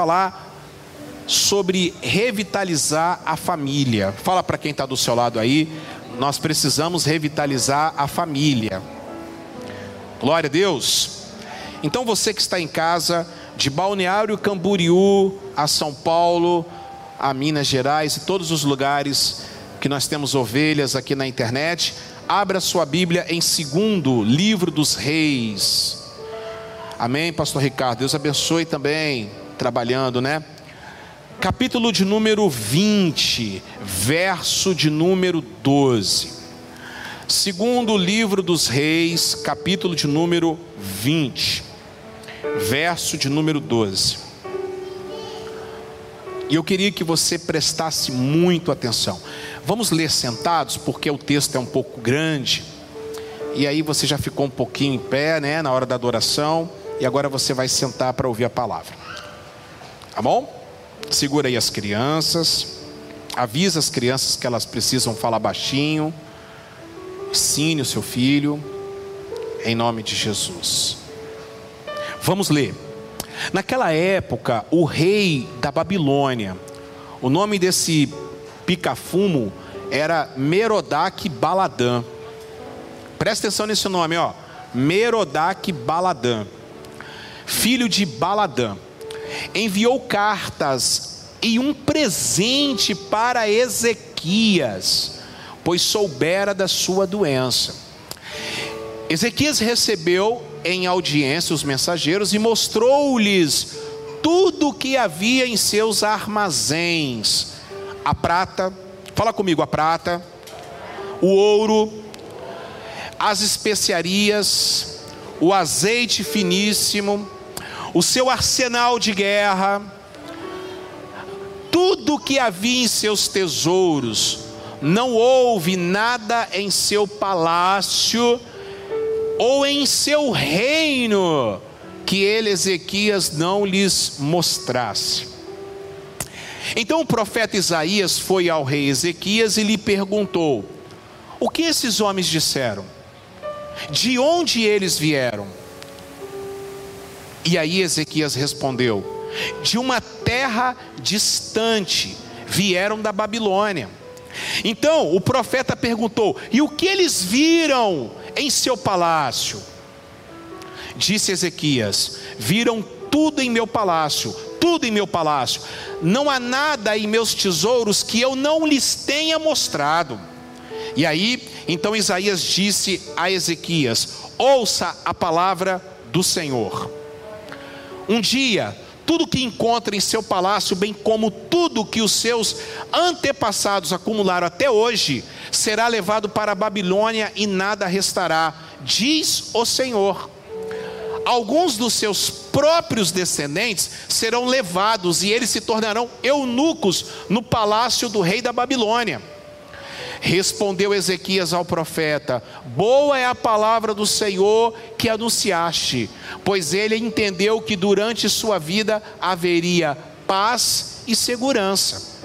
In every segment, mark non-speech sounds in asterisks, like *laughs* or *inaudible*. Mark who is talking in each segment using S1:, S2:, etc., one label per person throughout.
S1: falar sobre revitalizar a família. Fala para quem está do seu lado aí, nós precisamos revitalizar a família. Glória a Deus. Então você que está em casa, de Balneário Camboriú a São Paulo, a Minas Gerais e todos os lugares que nós temos ovelhas aqui na internet, abra sua Bíblia em segundo livro dos reis. Amém, pastor Ricardo. Deus abençoe também, trabalhando, né? Capítulo de número 20, verso de número 12. Segundo livro dos reis, capítulo de número 20, verso de número 12. E eu queria que você prestasse muito atenção. Vamos ler sentados, porque o texto é um pouco grande. E aí você já ficou um pouquinho em pé, né, na hora da adoração, e agora você vai sentar para ouvir a palavra. Tá bom? Segura aí as crianças. Avisa as crianças que elas precisam falar baixinho. Ensine o seu filho em nome de Jesus. Vamos ler. Naquela época, o rei da Babilônia, o nome desse pica-fumo era Merodach Baladã. Presta atenção nesse nome, ó. Merodach Baladã, filho de Baladã, enviou cartas e um presente para Ezequias, pois soubera da sua doença. Ezequias recebeu em audiência os mensageiros e mostrou-lhes tudo o que havia em seus armazéns: a prata, fala comigo, a prata, o ouro, as especiarias, o azeite finíssimo, o seu arsenal de guerra, tudo que havia em seus tesouros. Não houve nada em seu palácio ou em seu reino que ele, Ezequias, não lhes mostrasse. Então o profeta Isaías foi ao rei Ezequias e lhe perguntou: O que esses homens disseram? De onde eles vieram? E aí Ezequias respondeu: De uma terra distante, vieram da Babilônia. Então o profeta perguntou: E o que eles viram em seu palácio. Disse Ezequias: Viram tudo em meu palácio, tudo em meu palácio. Não há nada em meus tesouros que eu não lhes tenha mostrado. E aí, então Isaías disse a Ezequias: Ouça a palavra do Senhor. Um dia tudo que encontra em seu palácio, bem como tudo que os seus antepassados acumularam até hoje, será levado para a Babilônia e nada restará, diz o Senhor. Alguns dos seus próprios descendentes serão levados e eles se tornarão eunucos no palácio do rei da Babilônia. Respondeu Ezequias ao profeta: Boa é a palavra do Senhor que anunciaste, pois ele entendeu que durante sua vida haveria paz e segurança.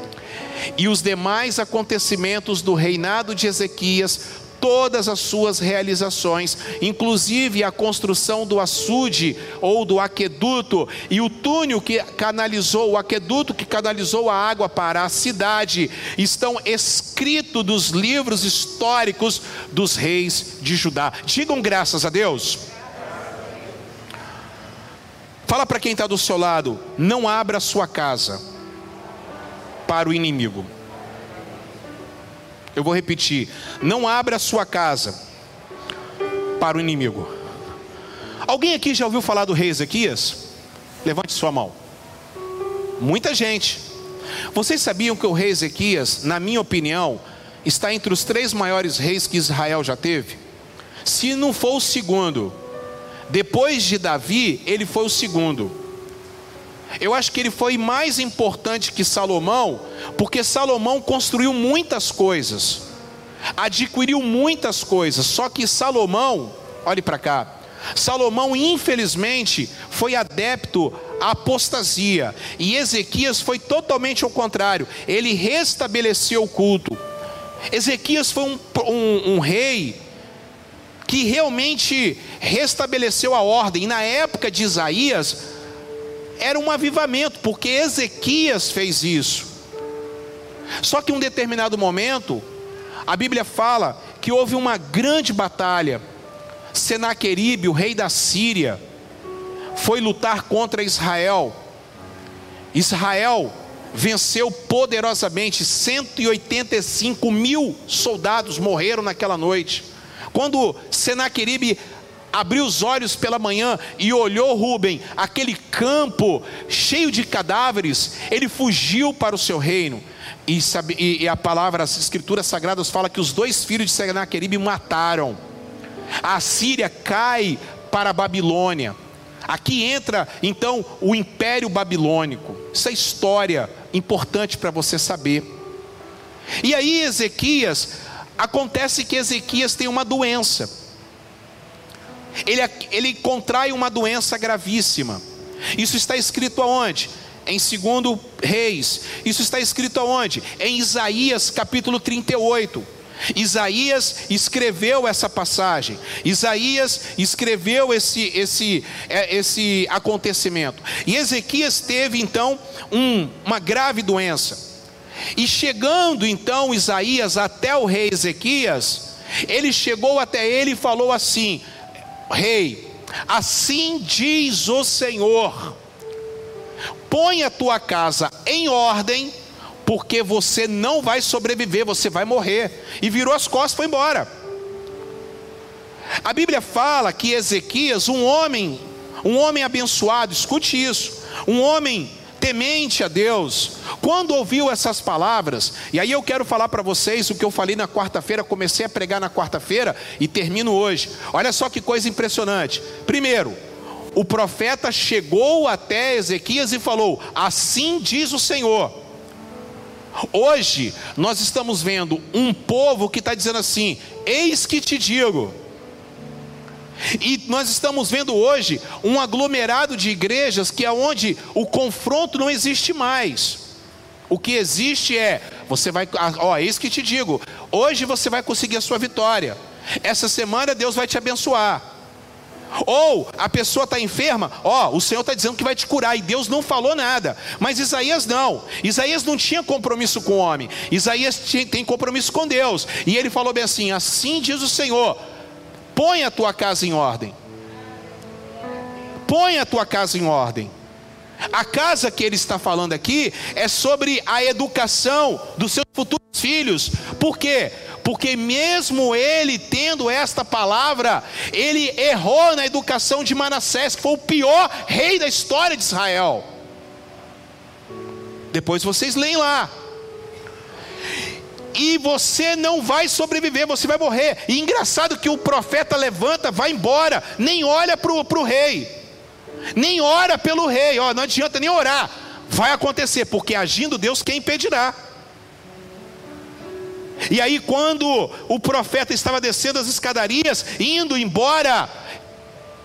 S1: E os demais acontecimentos do reinado de Ezequias todas as suas realizações, inclusive a construção do açude ou do aqueduto e o túnel que canalizou, o aqueduto que canalizou a água para a cidade, estão escritos nos livros históricos dos reis de Judá. Digam graças a Deus. Fala para quem está do seu lado: não abra sua casa para o inimigo. Eu vou repetir: não abra a sua casa para o inimigo. Alguém aqui já ouviu falar do rei Ezequias? Levante sua mão. Muita gente. Vocês sabiam que o rei Ezequias, na minha opinião, está entre os três maiores reis que Israel já teve? Se não for o segundo, depois de Davi, ele foi o segundo. Eu acho que ele foi mais importante que Salomão, porque Salomão construiu muitas coisas, adquiriu muitas coisas, só que Salomão, olhe para cá, Salomão infelizmente foi adepto à apostasia, e Ezequias foi totalmente ao contrário, ele restabeleceu o culto. Ezequias foi um, um, um rei que realmente restabeleceu a ordem, e na época de Isaías, era um avivamento, porque Ezequias fez isso. Só que em um determinado momento, a Bíblia fala que houve uma grande batalha. Senaqueribe, o rei da Síria, foi lutar contra Israel. Israel venceu poderosamente, 185 mil soldados morreram naquela noite. Quando Senaqueribe abriu os olhos pela manhã e olhou Rubem, aquele campo cheio de cadáveres, ele fugiu para o seu reino. E, sabe, e, a palavra, as escrituras sagradas fala que os dois filhos de Senaqueribe mataram. A Síria cai para a Babilônia. Aqui entra então o Império Babilônico. Isso é história importante para você saber. E aí, Ezequias, acontece que Ezequias tem uma doença ele, ele contrai uma doença gravíssima. Isso está escrito aonde? Em 2 Reis. Isso está escrito aonde? Em Isaías capítulo 38. Isaías escreveu essa passagem. Isaías escreveu esse, esse, é, esse acontecimento. E Ezequias teve então um, uma grave doença. E chegando então Isaías até o rei Ezequias, ele chegou até ele e falou assim: rei, assim diz o Senhor: põe a tua casa em ordem, porque você não vai sobreviver, você vai morrer. E virou as costas e foi embora. A Bíblia fala que Ezequias, um homem, um homem abençoado, escute isso, um homem temente a Deus, quando ouviu essas palavras, e aí eu quero falar para vocês o que eu falei na quarta-feira, comecei a pregar na quarta-feira e termino hoje. Olha só que coisa impressionante. Primeiro, o profeta chegou até Ezequias e falou: Assim diz o Senhor. Hoje nós estamos vendo um povo que está dizendo assim: Eis que te digo. E nós estamos vendo hoje um aglomerado de igrejas que é onde o confronto não existe mais. O que existe é, você vai, ah, ó, é isso que te digo. Hoje você vai conseguir a sua vitória. Essa semana Deus vai te abençoar. Ou a pessoa está enferma, ó, o Senhor está dizendo que vai te curar e Deus não falou nada. Mas Isaías não. Isaías não tinha compromisso com o homem. Isaías tinha, tem compromisso com Deus. E ele falou bem assim: assim diz o Senhor Põe a tua casa em ordem. Põe a tua casa em ordem. A casa que ele está falando aqui é sobre a educação dos seus futuros filhos. Por quê? Porque mesmo ele tendo esta palavra, ele errou na educação de Manassés, que foi o pior rei da história de Israel. Depois vocês leem lá e você não vai sobreviver, você vai morrer. E engraçado que o profeta levanta, vai embora, nem olha para o rei, nem ora pelo rei, ó, não adianta nem orar, vai acontecer, porque agindo Deus, quem impedirá? E aí, quando o profeta estava descendo as escadarias, indo embora,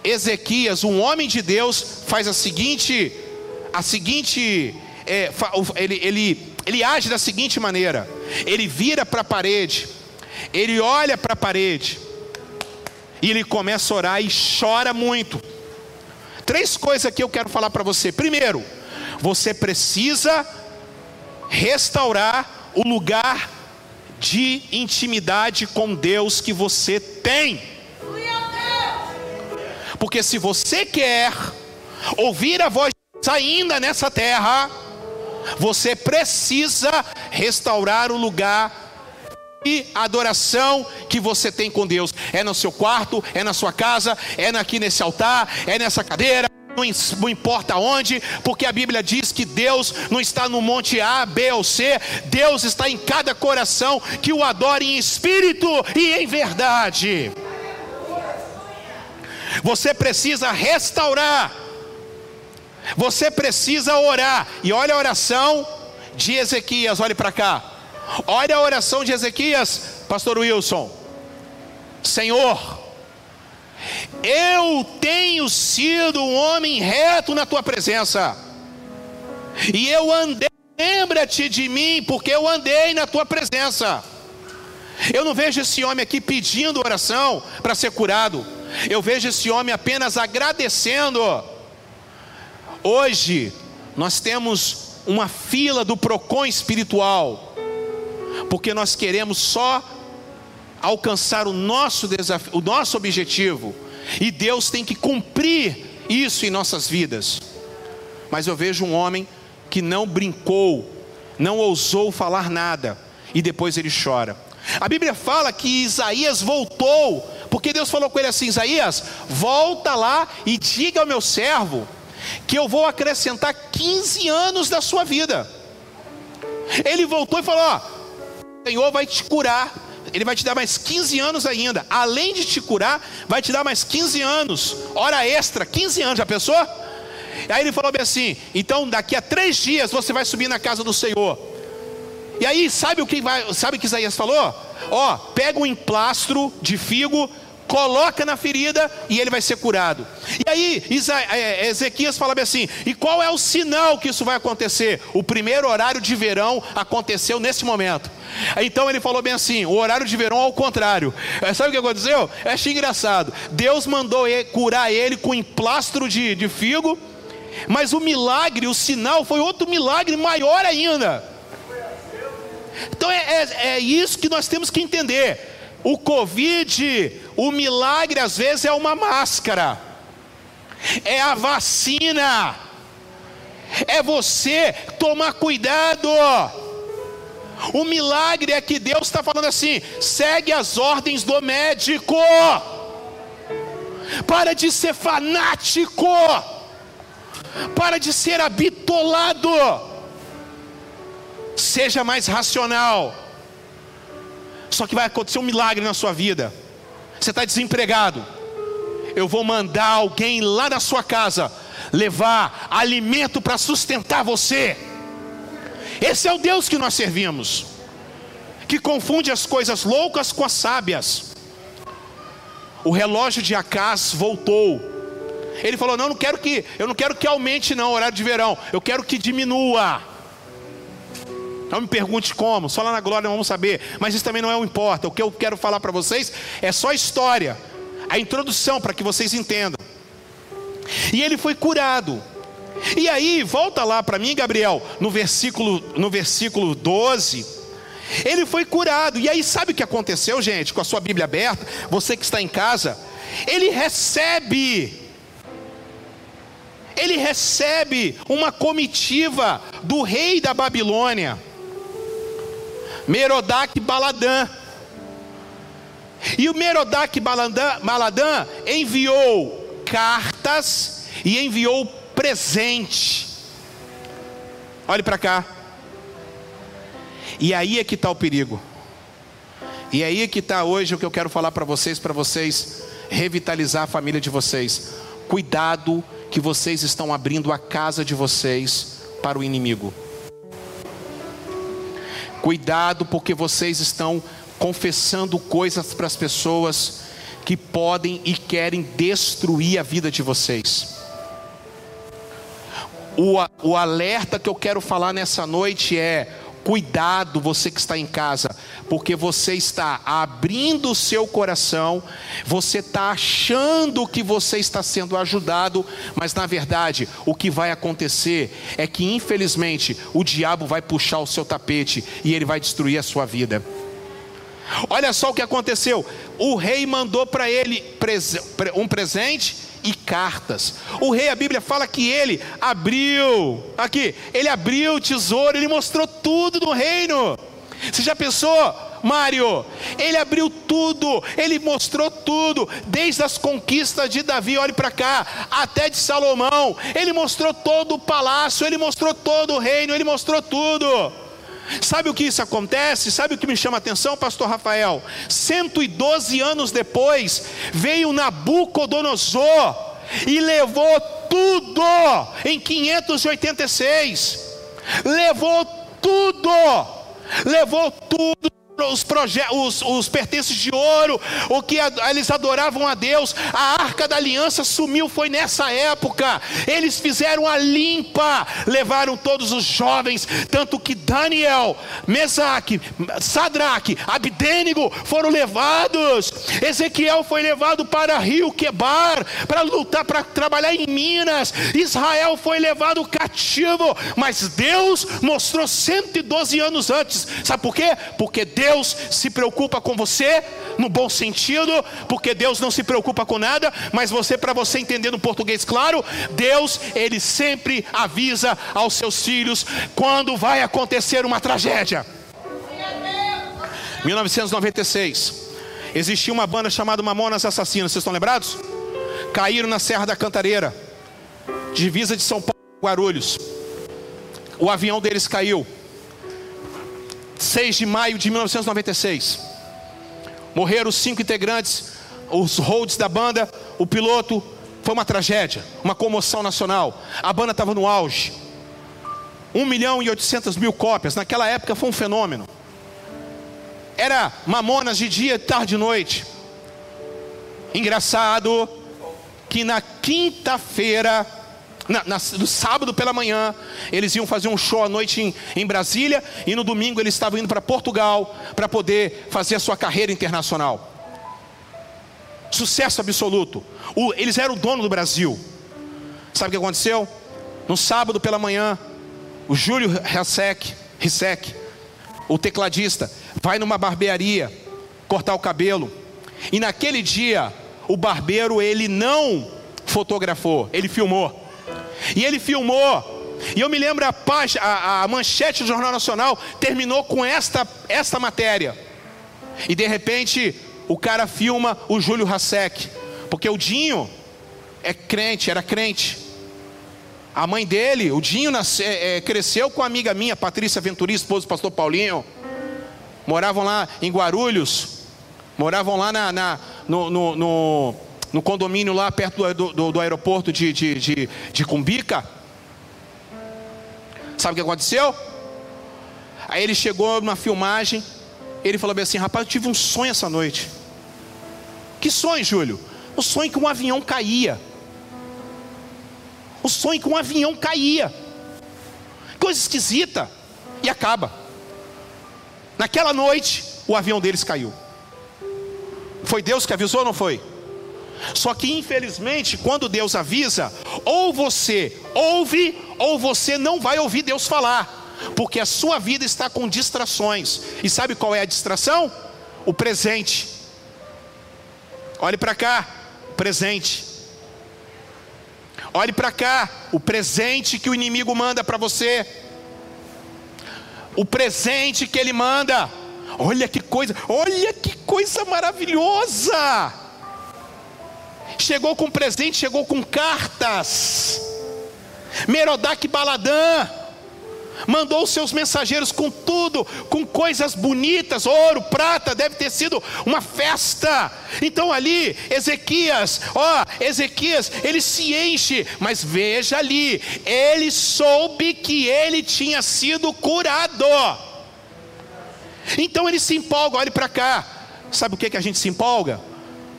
S1: Ezequias, um homem de Deus, faz a seguinte, a seguinte, é, ele, ele, ele age da seguinte maneira: ele vira para a parede, ele olha para a parede, e ele começa a orar e chora muito. Três coisas que eu quero falar para você. Primeiro, você precisa restaurar o lugar de intimidade com Deus que você tem. Porque se você quer ouvir a voz ainda nessa terra, você precisa restaurar o lugar de adoração que você tem com Deus. É no seu quarto, é na sua casa, é aqui nesse altar, é nessa cadeira. Não importa onde, porque a Bíblia diz que Deus não está no monte A, B ou C, Deus está em cada coração que o adore em espírito e em verdade. Você precisa restaurar você precisa orar. E olha a oração de Ezequias, olhe para cá. Olha a oração de Ezequias, pastor Wilson. Senhor, eu tenho sido um homem reto na tua presença. E eu andei, lembra-te de mim, porque eu andei na tua presença. Eu não vejo esse homem aqui pedindo oração para ser curado. Eu vejo esse homem apenas agradecendo Hoje, nós temos uma fila do PROCON espiritual, porque nós queremos só alcançar o nosso desafio, o nosso objetivo, e Deus tem que cumprir isso em nossas vidas. Mas eu vejo um homem que não brincou, não ousou falar nada, e depois ele chora. A Bíblia fala que Isaías voltou, porque Deus falou com ele assim: Isaías, volta lá e diga ao meu servo que eu vou acrescentar 15 anos da sua vida. Ele voltou e falou: Ó, o Senhor vai te curar, Ele vai te dar mais 15 anos ainda. Além de te curar, vai te dar mais 15 anos, hora extra, 15 anos, já pensou? Aí ele falou bem assim: então daqui a três dias você vai subir na casa do Senhor. E aí, sabe o que vai, sabe o que Isaías falou? Ó, pega um emplastro de figo, coloca na ferida e ele vai ser curado. E aí, é, Ezequias fala bem assim: e qual é o sinal que isso vai acontecer? O primeiro horário de verão aconteceu nesse momento. Então ele falou bem assim: o horário de verão ao contrário. É, sabe o que aconteceu? Eu achei engraçado. Deus mandou curar ele com emplastro de, de figo, mas o milagre, o sinal, foi outro milagre maior ainda. Então é, é, é isso que nós temos que entender. O Covid, o milagre às vezes é uma máscara, é a vacina, é você tomar cuidado. O milagre é que Deus está falando assim: segue as ordens do médico, para de ser fanático, para de ser habitolado, seja mais racional. Só que vai acontecer um milagre na sua vida. Você está desempregado. Eu vou mandar alguém lá na sua casa levar alimento para sustentar você. Esse é o Deus que nós servimos, que confunde as coisas loucas com as sábias. O relógio de Acás voltou. Ele falou: "Não, não quero que, eu não quero que aumente não o horário de verão. Eu quero que diminua." Não me pergunte como, só lá na glória vamos saber, mas isso também não é o importa. O que eu quero falar para vocês é só história, a introdução para que vocês entendam. E ele foi curado. E aí, volta lá para mim, Gabriel, no versículo, no versículo 12. Ele foi curado. E aí, sabe o que aconteceu, gente, com a sua Bíblia aberta? Você que está em casa, ele recebe ele recebe uma comitiva do rei da Babilônia. Merodach Baladã. E o Merodach Baladã enviou cartas e enviou presente. Olhe para cá. E aí é que está o perigo. E aí é que está hoje o que eu quero falar para vocês, para vocês revitalizar a família de vocês. Cuidado que vocês estão abrindo a casa de vocês para o inimigo. Cuidado, porque vocês estão confessando coisas para as pessoas que podem e querem destruir a vida de vocês. O, o alerta que eu quero falar nessa noite é: Cuidado, você que está em casa, porque você está abrindo o seu coração, você está achando que você está sendo ajudado, mas na verdade o que vai acontecer é que infelizmente o diabo vai puxar o seu tapete e ele vai destruir a sua vida. Olha só o que aconteceu: o rei mandou para ele um presente e cartas. O rei, a Bíblia fala que ele abriu, aqui, ele abriu o tesouro, ele mostrou tudo no reino. Você já pensou? Mário, ele abriu tudo, ele mostrou tudo, desde as conquistas de Davi, olhe para cá, até de Salomão, ele mostrou todo o palácio, ele mostrou todo o reino, ele mostrou tudo. Sabe o que isso acontece? Sabe o que me chama a atenção, pastor Rafael? 112 anos depois, veio Nabucodonosor e levou tudo em 586. Levou tudo. Levou tudo os, os, os pertences de ouro, o que eles adoravam a Deus. A arca da aliança sumiu, foi nessa época. Eles fizeram a limpa, levaram todos os jovens, tanto que Daniel, Mesaque, Sadraque, Abdênigo foram levados. Ezequiel foi levado para Rio Quebar para lutar, para trabalhar em Minas. Israel foi levado cativo, mas Deus mostrou 112 anos antes. Sabe por quê? Porque Deus se preocupa com você no bom sentido, porque Deus não se preocupa com nada, mas você para você entender no português claro, Deus ele sempre avisa aos seus filhos quando vai acontecer uma tragédia. 1996 existia uma banda chamada Mamonas Assassinas, vocês estão lembrados? Caíram na Serra da Cantareira, divisa de São Paulo, Guarulhos. O avião deles caiu. 6 de maio de 1996. Morreram os cinco integrantes, os holds da banda, o piloto. Foi uma tragédia, uma comoção nacional. A banda estava no auge. 1 milhão e 800 mil cópias. Naquela época foi um fenômeno. Era mamonas de dia, tarde e noite. Engraçado que na quinta-feira na, na, no sábado pela manhã, eles iam fazer um show à noite em, em Brasília, e no domingo eles estavam indo para Portugal para poder fazer a sua carreira internacional. Sucesso absoluto. O, eles eram o dono do Brasil. Sabe o que aconteceu? No sábado pela manhã, o Júlio Rissek, o tecladista, vai numa barbearia cortar o cabelo. E naquele dia, o barbeiro ele não fotografou, ele filmou. E ele filmou. E eu me lembro a, página, a, a manchete do Jornal Nacional terminou com esta, esta matéria. E de repente o cara filma o Júlio Hasek. Porque o Dinho é crente, era crente. A mãe dele, o Dinho, nasce, é, é, cresceu com a amiga minha, Patrícia Venturi, esposa do pastor Paulinho. Moravam lá em Guarulhos. Moravam lá na, na no, no, no no condomínio lá perto do, do, do aeroporto de, de, de, de Cumbica. Sabe o que aconteceu? Aí ele chegou numa filmagem, ele falou bem assim: rapaz, eu tive um sonho essa noite. Que sonho, Júlio? O sonho que um avião caía. O sonho que um avião caía. Coisa esquisita. E acaba. Naquela noite, o avião deles caiu. Foi Deus que avisou ou não foi? Só que infelizmente, quando Deus avisa, ou você ouve, ou você não vai ouvir Deus falar, porque a sua vida está com distrações. E sabe qual é a distração? O presente. Olhe para cá, presente. Olhe para cá, o presente que o inimigo manda para você. O presente que ele manda. Olha que coisa, olha que coisa maravilhosa chegou com presente, chegou com cartas. Merodach Baladã mandou seus mensageiros com tudo, com coisas bonitas, ouro, prata, deve ter sido uma festa. Então ali, Ezequias, ó, Ezequias, ele se enche, mas veja ali, ele soube que ele tinha sido curado. Então ele se empolga, olhe para cá. Sabe o que, que a gente se empolga?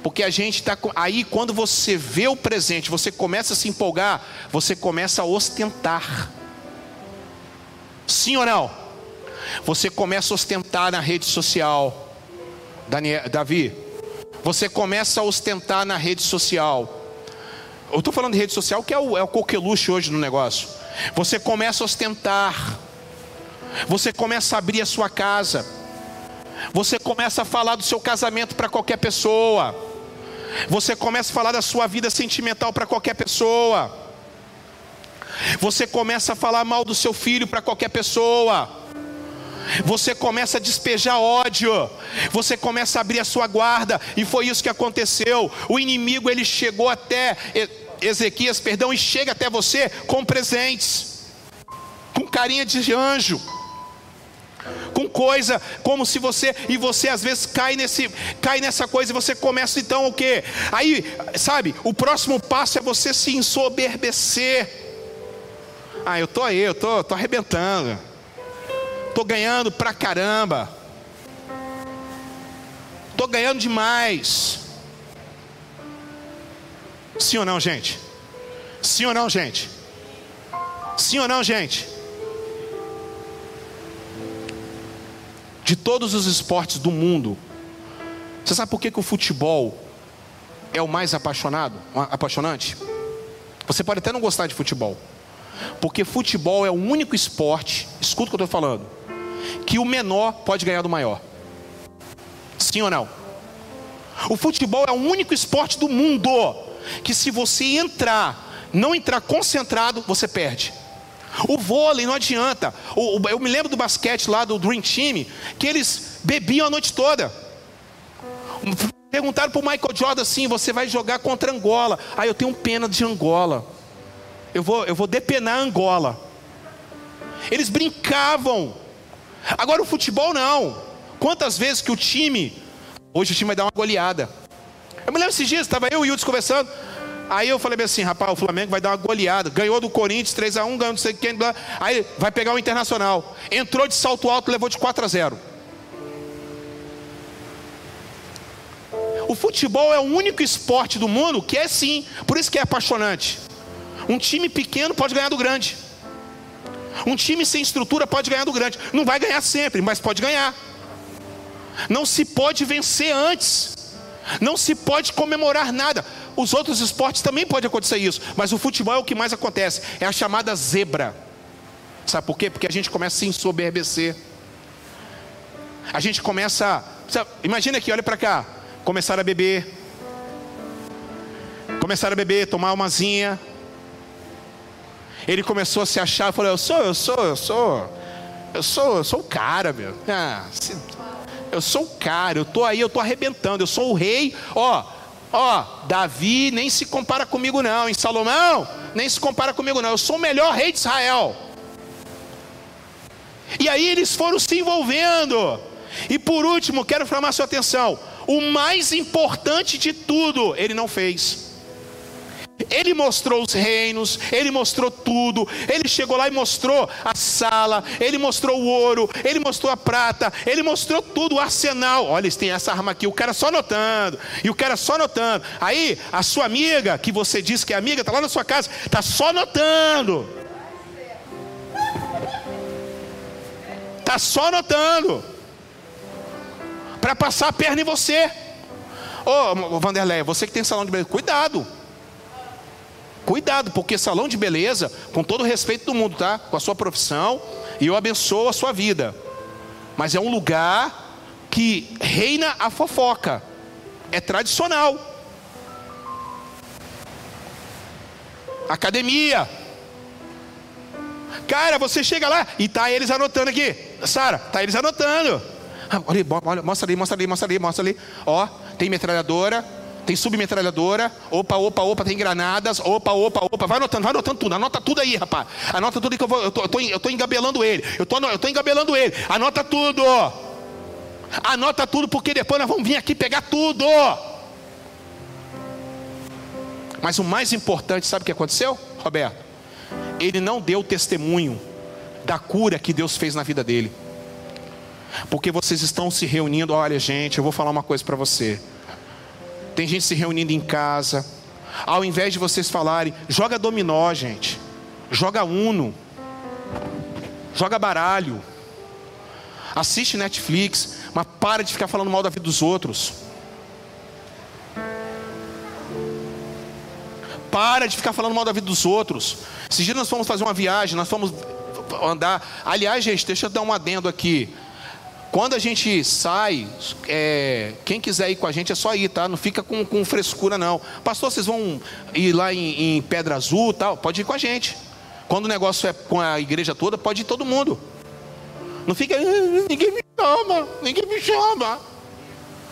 S1: Porque a gente está. Aí, quando você vê o presente, você começa a se empolgar, você começa a ostentar. Sim ou não? Você começa a ostentar na rede social. Daniel, Davi, você começa a ostentar na rede social. Eu estou falando de rede social que é o, é o coqueluche hoje no negócio. Você começa a ostentar. Você começa a abrir a sua casa. Você começa a falar do seu casamento para qualquer pessoa. Você começa a falar da sua vida sentimental para qualquer pessoa. Você começa a falar mal do seu filho para qualquer pessoa. Você começa a despejar ódio. Você começa a abrir a sua guarda. E foi isso que aconteceu. O inimigo ele chegou até Ezequias, perdão, e chega até você com presentes, com carinha de anjo com coisa como se você e você às vezes cai nesse cai nessa coisa e você começa então o quê? Aí, sabe, o próximo passo é você se ensoberbecer. Ah, eu tô aí, eu tô, tô arrebentando. Tô ganhando pra caramba. ganhando demais. Sim ou não, gente? Sim ou não, gente? Sim ou não, gente? De todos os esportes do mundo, você sabe por que, que o futebol é o mais apaixonado, apaixonante? Você pode até não gostar de futebol, porque futebol é o único esporte, escuta o que eu estou falando, que o menor pode ganhar do maior. Sim ou não? O futebol é o único esporte do mundo que se você entrar, não entrar concentrado, você perde. O vôlei não adianta. eu me lembro do basquete lá do Dream Team, que eles bebiam a noite toda. Perguntaram para o Michael Jordan assim: você vai jogar contra Angola. Ah, eu tenho pena de Angola. Eu vou, eu vou depenar Angola. Eles brincavam. Agora o futebol não. Quantas vezes que o time, hoje o time vai dar uma goleada. Eu me lembro esses dias, estava eu e o Yudis conversando. Aí eu falei assim, rapaz, o Flamengo vai dar uma goleada. Ganhou do Corinthians 3x1, ganhou não sei quem. Aí vai pegar o Internacional. Entrou de salto alto, levou de 4 a 0. O futebol é o único esporte do mundo que é sim, por isso que é apaixonante. Um time pequeno pode ganhar do grande. Um time sem estrutura pode ganhar do grande. Não vai ganhar sempre, mas pode ganhar. Não se pode vencer antes. Não se pode comemorar nada. Os outros esportes também pode acontecer isso, mas o futebol é o que mais acontece. É a chamada zebra. Sabe por quê? Porque a gente começa a se ensoberbecer. A gente começa. Sabe, imagina aqui, olha para cá. Começar a beber. Começar a beber, tomar umazinha. Ele começou a se achar, falou: Eu sou, eu sou, eu sou, eu sou, eu sou o cara, meu. Ah, se, eu sou o cara, eu tô aí, eu tô arrebentando, eu sou o rei. Ó, ó, Davi nem se compara comigo não, em Salomão nem se compara comigo não. Eu sou o melhor rei de Israel. E aí eles foram se envolvendo. E por último, quero chamar sua atenção. O mais importante de tudo, ele não fez. Ele mostrou os reinos, ele mostrou tudo. Ele chegou lá e mostrou a sala, ele mostrou o ouro, ele mostrou a prata, ele mostrou tudo, o arsenal. Olha, eles têm essa arma aqui, o cara só notando, e o cara só notando. Aí, a sua amiga, que você disse que é amiga, está lá na sua casa, está só notando. Está só notando. Para passar a perna em você. Ô, oh, Vanderlei, você que tem salão de beleza, cuidado. Cuidado, porque salão de beleza, com todo o respeito do mundo, tá? Com a sua profissão, e eu abençoo a sua vida. Mas é um lugar que reina a fofoca. É tradicional. Academia. Cara, você chega lá e tá eles anotando aqui. Sara, tá eles anotando. Ah, olha, olha, mostra ali, mostra ali, mostra ali, mostra ali. Ó, tem metralhadora, tem submetralhadora, opa, opa, opa, tem granadas, opa, opa, opa, vai anotando, vai anotando tudo, anota tudo aí, rapaz. Anota tudo que eu vou, eu tô, eu tô, engabelando ele, eu tô, eu tô engabelando ele, anota tudo. Anota tudo, porque depois nós vamos vir aqui pegar tudo. Mas o mais importante, sabe o que aconteceu, Roberto? Ele não deu testemunho da cura que Deus fez na vida dele. Porque vocês estão se reunindo, olha, gente, eu vou falar uma coisa para você. Tem gente se reunindo em casa. Ao invés de vocês falarem, joga dominó, gente. Joga uno. Joga baralho. Assiste Netflix, mas para de ficar falando mal da vida dos outros. Para de ficar falando mal da vida dos outros. Esses dias nós fomos fazer uma viagem, nós fomos andar. Aliás, gente, deixa eu dar um adendo aqui. Quando a gente sai, é, quem quiser ir com a gente é só ir, tá? Não fica com, com frescura, não. Pastor, vocês vão ir lá em, em Pedra Azul tal? Pode ir com a gente. Quando o negócio é com a igreja toda, pode ir todo mundo. Não fica, ah, ninguém me chama, ninguém me chama.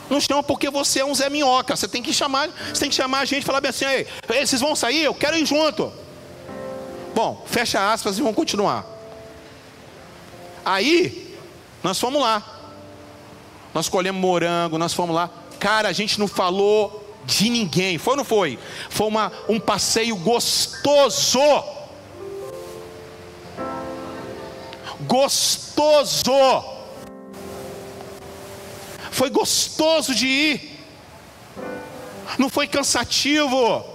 S1: Não chama porque você é um Zé Minhoca. Você tem que chamar, você tem que chamar a gente e falar bem assim, ei, vocês vão sair? Eu quero ir junto. Bom, fecha aspas e vão continuar. Aí, nós fomos lá. Nós colhemos morango, nós fomos lá. Cara, a gente não falou de ninguém. Foi ou não foi? Foi uma, um passeio gostoso. Gostoso. Foi gostoso de ir. Não foi cansativo.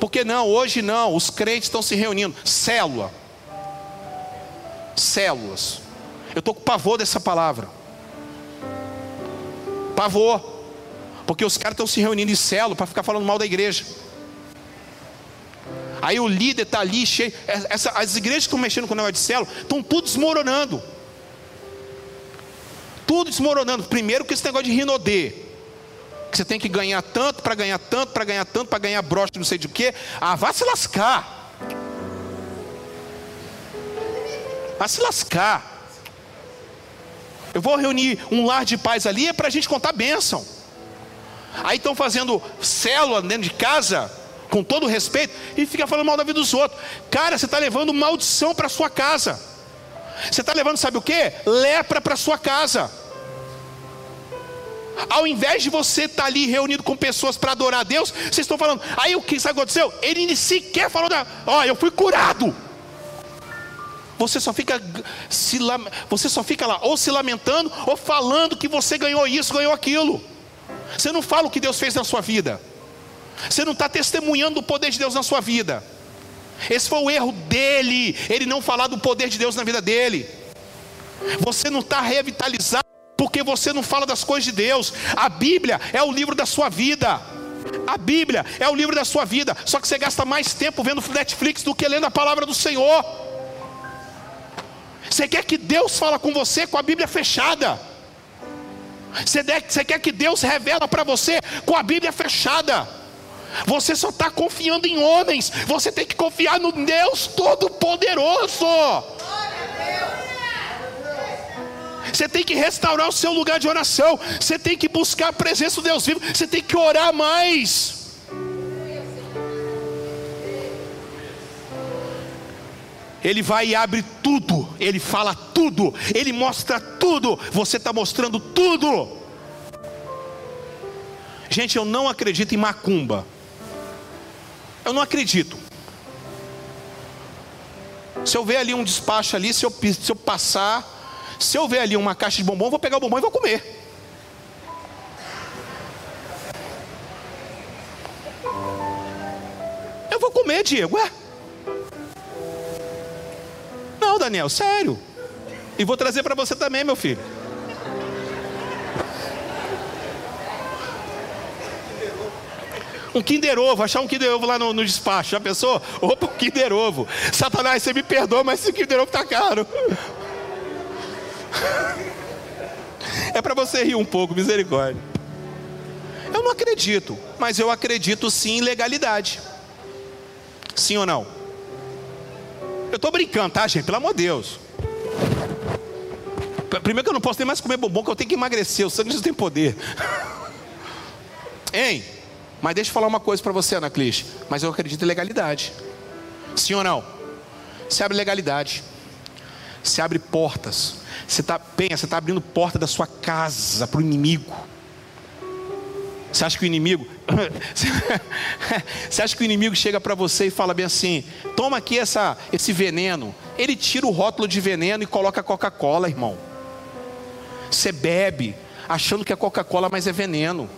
S1: Porque não, hoje não, os crentes estão se reunindo. Célula. Células. Eu estou com pavor dessa palavra. Pavor. Porque os caras estão se reunindo em célula para ficar falando mal da igreja. Aí o líder está ali cheio. Essa, as igrejas que estão mexendo com o negócio de célula estão tudo desmoronando. Tudo desmoronando. Primeiro que esse negócio de rinodê. Que você tem que ganhar tanto para ganhar tanto, para ganhar tanto, para ganhar broche, não sei de o que. Ah, vá se lascar. Vá se lascar. Eu vou reunir um lar de paz ali é para a gente contar bênção. Aí estão fazendo célula dentro de casa com todo respeito, e fica falando mal da vida dos outros. Cara, você está levando maldição para sua casa. Você está levando, sabe o que? Lepra para sua casa. Ao invés de você estar tá ali reunido com pessoas para adorar a Deus, vocês estão falando, aí o que aconteceu? Ele sequer falou da, ó, oh, eu fui curado. Você só fica se, você só fica lá ou se lamentando ou falando que você ganhou isso, ganhou aquilo. Você não fala o que Deus fez na sua vida. Você não está testemunhando o poder de Deus na sua vida. Esse foi o erro dele, ele não falar do poder de Deus na vida dele. Você não está revitalizado porque você não fala das coisas de Deus. A Bíblia é o livro da sua vida. A Bíblia é o livro da sua vida. Só que você gasta mais tempo vendo Netflix do que lendo a palavra do Senhor. Você quer que Deus fala com você com a Bíblia fechada. Você quer que Deus revela para você com a Bíblia fechada. Você só está confiando em homens. Você tem que confiar no Deus Todo-Poderoso. Você tem que restaurar o seu lugar de oração. Você tem que buscar a presença do Deus vivo. Você tem que orar mais. Ele vai e abre tudo, ele fala tudo, ele mostra tudo, você está mostrando tudo. Gente, eu não acredito em macumba. Eu não acredito. Se eu ver ali um despacho ali, se eu, se eu passar, se eu ver ali uma caixa de bombom, vou pegar o bombom e vou comer. Eu vou comer, Diego. Ué? Não, Daniel, sério. E vou trazer para você também, meu filho. Um Kinder Ovo, achar um Kinder Ovo lá no, no despacho. Já pensou? Opa, um Kinder Ovo. Satanás, você me perdoa, mas esse Kinder Ovo tá caro. É para você rir um pouco, misericórdia. Eu não acredito, mas eu acredito sim em legalidade. Sim ou não? Eu estou brincando, tá, gente? Pelo amor de Deus. Primeiro que eu não posso nem mais comer bombom, que eu tenho que emagrecer. O sangue não tem poder. *laughs* Hein? Mas deixa eu falar uma coisa para você, Ana Clis. Mas eu acredito em legalidade. Sim ou não? Você abre legalidade. Você abre portas. Você penha, você está abrindo porta da sua casa para o inimigo. Você acha que o inimigo. *laughs* você acha que o inimigo chega para você e fala bem assim: toma aqui essa, esse veneno. Ele tira o rótulo de veneno e coloca Coca-Cola, irmão. Você bebe, achando que é Coca-Cola, mas é veneno.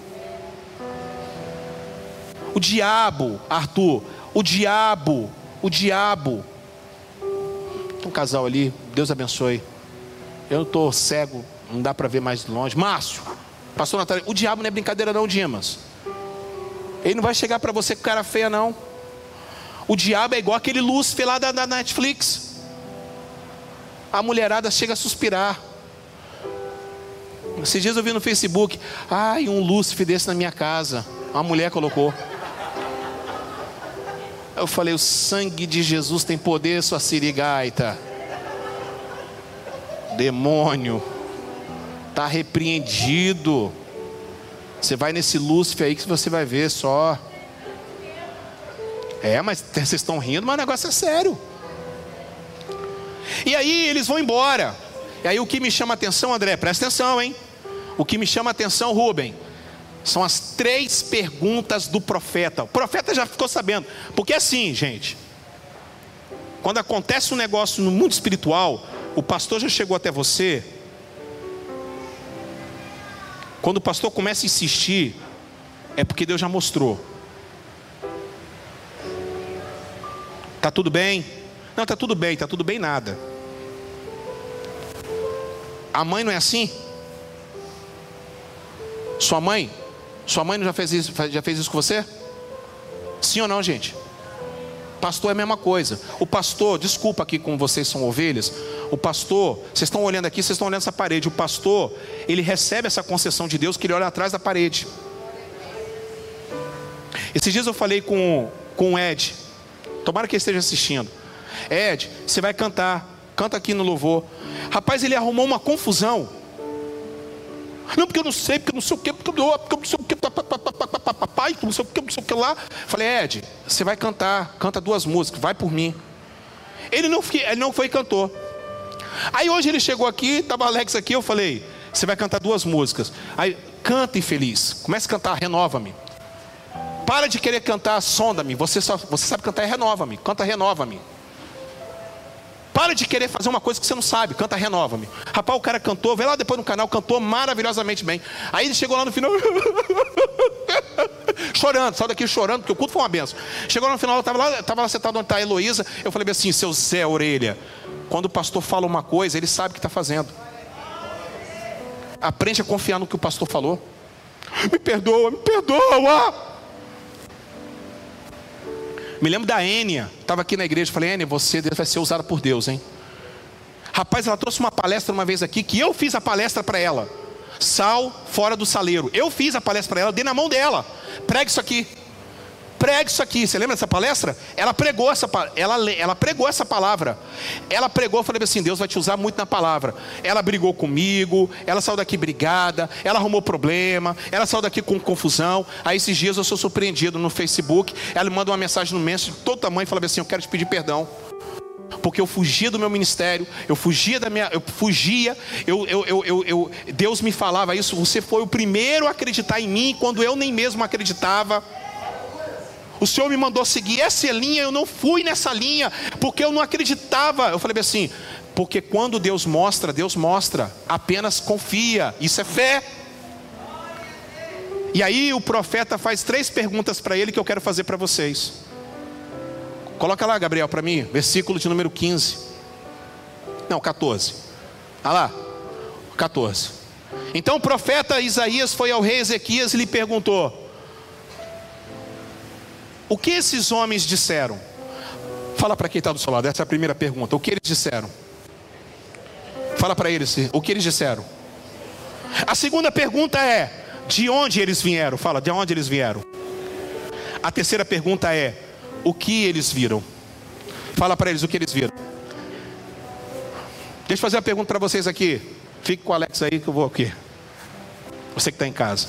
S1: O diabo, Arthur, o diabo, o diabo. Um casal ali, Deus abençoe. Eu estou cego, não dá para ver mais longe. Márcio, pastor Natália, o diabo não é brincadeira não, Dimas. Ele não vai chegar para você com cara feia não. O diabo é igual aquele Lúcifer lá da, da Netflix. A mulherada chega a suspirar. Esses dias eu vi no Facebook, ai, um Lúcifer desse na minha casa. Uma mulher colocou. Eu falei: o sangue de Jesus tem poder, sua sirigaita. Demônio, está repreendido. Você vai nesse Lúcifer aí que você vai ver só. É, mas vocês estão rindo, mas o negócio é sério. E aí eles vão embora. E aí o que me chama atenção, André, presta atenção, hein? O que me chama atenção, Rubem, são as três perguntas do profeta. O profeta já ficou sabendo. Porque assim, gente, quando acontece um negócio no mundo espiritual, o pastor já chegou até você. Quando o pastor começa a insistir, é porque Deus já mostrou. Tá tudo bem? Não, tá tudo bem, tá tudo bem nada. A mãe não é assim? Sua mãe? Sua mãe não já fez isso, já fez isso com você? Sim ou não, gente? Pastor é a mesma coisa. O pastor, desculpa aqui com vocês são ovelhas. O pastor, vocês estão olhando aqui, vocês estão olhando essa parede. O pastor, ele recebe essa concessão de Deus que ele olha atrás da parede. Esses dias eu falei com, com o Ed. Tomara que ele esteja assistindo. Ed, você vai cantar. Canta aqui no louvor. Rapaz, ele arrumou uma confusão. Não, porque eu não sei, porque eu não sei o que, porque eu, porque eu não sei o papai, não sei o que, não sei o que lá. Falei, Ed, você vai cantar, canta duas músicas, vai por mim. Ele não, ele não foi cantor. Aí hoje ele chegou aqui, estava Alex aqui, eu falei, você vai cantar duas músicas. Aí, canta infeliz, comece a cantar, renova-me. Para de querer cantar, sonda-me. Você, só, você sabe cantar, renova-me. Canta, renova-me. Para de querer fazer uma coisa que você não sabe. Canta, renova-me. Rapaz, o cara cantou, vê lá depois no canal, cantou maravilhosamente bem. Aí ele chegou lá no final. *laughs* chorando, saiu daqui chorando, porque o culto foi uma benção. Chegou lá no final, eu estava lá, tava lá sentado onde está a Heloísa. Eu falei assim: seu Zé Orelha, quando o pastor fala uma coisa, ele sabe o que está fazendo. Aprende a confiar no que o pastor falou. Me perdoa, me perdoa. Me lembro da Enia, estava aqui na igreja, falei, Enia, você vai ser usada por Deus, hein? Rapaz, ela trouxe uma palestra uma vez aqui, que eu fiz a palestra para ela. Sal fora do saleiro. Eu fiz a palestra para ela, dei na mão dela. Prega isso aqui. Pregue isso aqui. Você lembra dessa palestra? Ela pregou essa, ela, ela pregou essa palavra. Ela pregou, eu falei assim: Deus vai te usar muito na palavra. Ela brigou comigo, ela saiu daqui brigada, ela arrumou problema, ela saiu daqui com confusão. Aí esses dias eu sou surpreendido no Facebook. Ela me manda uma mensagem no Messenger de todo tamanho, falava assim: Eu quero te pedir perdão porque eu fugia do meu ministério, eu fugia da minha, eu fugia, eu, eu, eu, eu, Deus me falava isso. Você foi o primeiro a acreditar em mim quando eu nem mesmo acreditava. O Senhor me mandou seguir essa linha, eu não fui nessa linha, porque eu não acreditava. Eu falei assim, porque quando Deus mostra, Deus mostra, apenas confia, isso é fé. E aí o profeta faz três perguntas para ele que eu quero fazer para vocês. Coloca lá, Gabriel, para mim, versículo de número 15. Não, 14. Olha lá, 14. Então o profeta Isaías foi ao rei Ezequias e lhe perguntou: o que esses homens disseram? Fala para quem está do seu lado, essa é a primeira pergunta. O que eles disseram? Fala para eles o que eles disseram. A segunda pergunta é: de onde eles vieram? Fala, de onde eles vieram? A terceira pergunta é: o que eles viram? Fala para eles o que eles viram. Deixa eu fazer uma pergunta para vocês aqui. Fique com o Alex aí que eu vou aqui. Você que está em casa.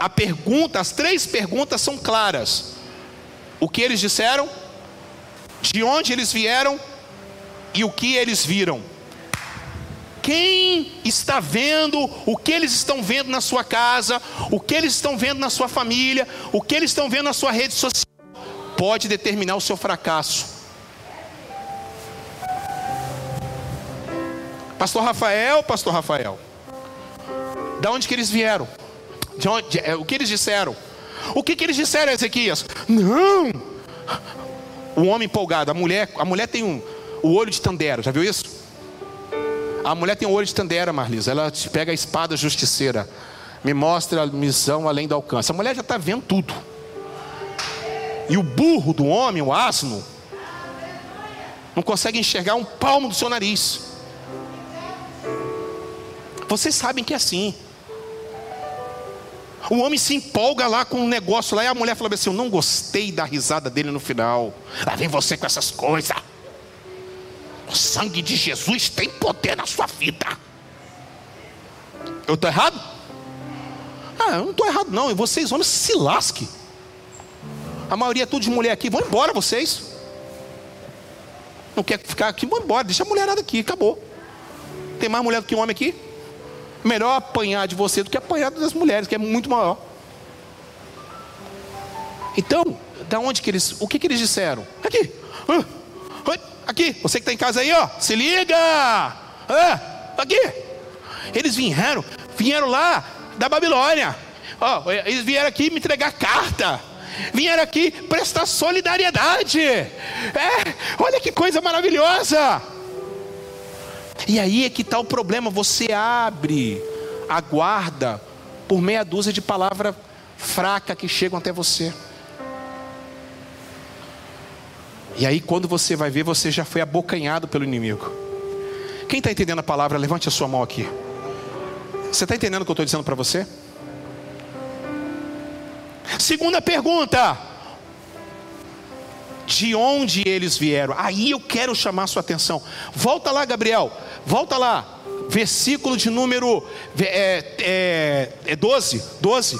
S1: A pergunta, as três perguntas são claras o que eles disseram, de onde eles vieram e o que eles viram. Quem está vendo o que eles estão vendo na sua casa, o que eles estão vendo na sua família, o que eles estão vendo na sua rede social, pode determinar o seu fracasso. Pastor Rafael, Pastor Rafael, da onde que eles vieram? De onde, é, o que eles disseram? O que, que eles disseram a Ezequias? Não! O homem empolgado, a mulher, a mulher tem um, o olho de Tandera, já viu isso? A mulher tem o olho de Tandera, Marlisa. Ela te pega a espada justiceira, me mostra a missão além do alcance. A mulher já está vendo tudo. E o burro do homem, o asno, não consegue enxergar um palmo do seu nariz. Vocês sabem que é assim. O homem se empolga lá com um negócio lá e a mulher fala assim: Eu não gostei da risada dele no final. Lá vem você com essas coisas. O sangue de Jesus tem poder na sua vida. Eu estou errado? Ah, eu não estou errado, não. E vocês, homens, se lasquem. A maioria é tudo de mulher aqui. Vão embora vocês. Não quer ficar aqui? Vão embora. Deixa a mulherada aqui. Acabou. Tem mais mulher do que homem aqui? Melhor apanhar de você do que apanhar das mulheres, que é muito maior. Então, da onde que eles, o que que eles disseram? Aqui, aqui, você que está em casa aí, ó, se liga, aqui. Eles vieram, vieram lá da Babilônia. Oh, eles vieram aqui me entregar carta. Vieram aqui prestar solidariedade. É, olha que coisa maravilhosa. E aí é que está o problema. Você abre a guarda por meia dúzia de palavras fracas que chegam até você. E aí, quando você vai ver, você já foi abocanhado pelo inimigo. Quem está entendendo a palavra, levante a sua mão aqui. Você está entendendo o que eu estou dizendo para você? Segunda pergunta: de onde eles vieram? Aí eu quero chamar sua atenção. Volta lá, Gabriel. Volta lá. Versículo de número é, é, é 12. 12.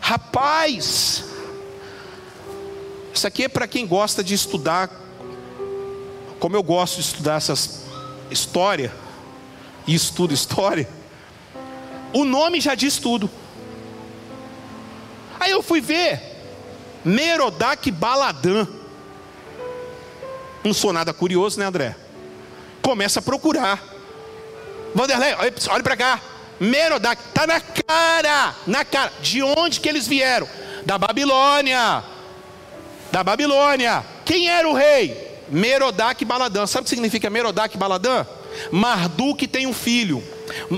S1: Rapaz, isso aqui é para quem gosta de estudar, como eu gosto de estudar essas história e estudo história. O nome já diz tudo. Aí eu fui ver Merodach Baladã. Não sou nada curioso, né, André? Começa a procurar. Vanderlei, olha para cá. Merodach, está na cara, na cara. De onde que eles vieram? Da Babilônia da Babilônia. Quem era o rei? Merodach Baladã. Sabe o que significa Merodach Baladã? Marduk tem um filho.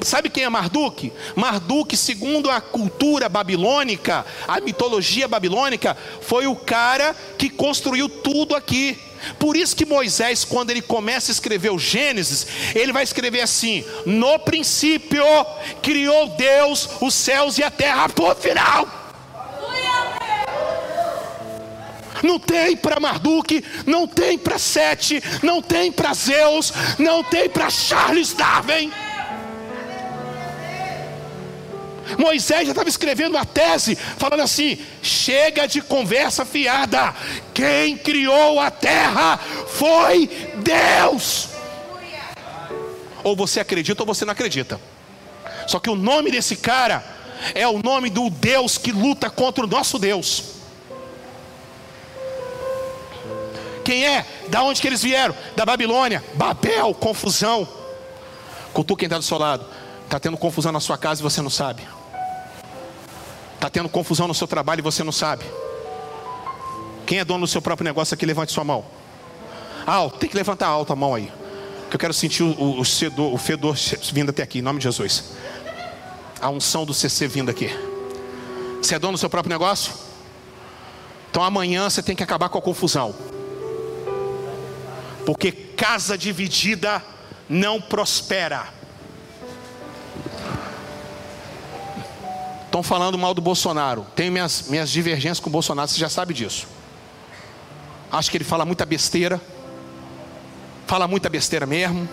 S1: Sabe quem é Marduk? Marduk, segundo a cultura babilônica, a mitologia babilônica, foi o cara que construiu tudo aqui. Por isso que Moisés, quando ele começa a escrever o Gênesis, ele vai escrever assim: No princípio criou Deus os céus e a terra. Por final. não tem para Marduk, não tem para Sete, não tem para Zeus, não tem para Charles Darwin. Moisés já estava escrevendo uma tese, falando assim: chega de conversa fiada, quem criou a terra foi Deus. Ou você acredita ou você não acredita. Só que o nome desse cara é o nome do Deus que luta contra o nosso Deus. Quem é? Da onde que eles vieram? Da Babilônia. Babel, confusão. Cultua quem está do seu lado. Está tendo confusão na sua casa e você não sabe. Está tendo confusão no seu trabalho e você não sabe. Quem é dono do seu próprio negócio aqui, levante sua mão. Alto, tem que levantar alto a mão aí. Que eu quero sentir o, o, o, fedor, vindo até aqui, em nome de Jesus. A unção do CC vindo aqui. Você é dono do seu próprio negócio? Então amanhã você tem que acabar com a confusão porque casa dividida não prospera. Estão falando mal do Bolsonaro. Tenho minhas, minhas divergências com o Bolsonaro, você já sabe disso. Acho que ele fala muita besteira. Fala muita besteira mesmo.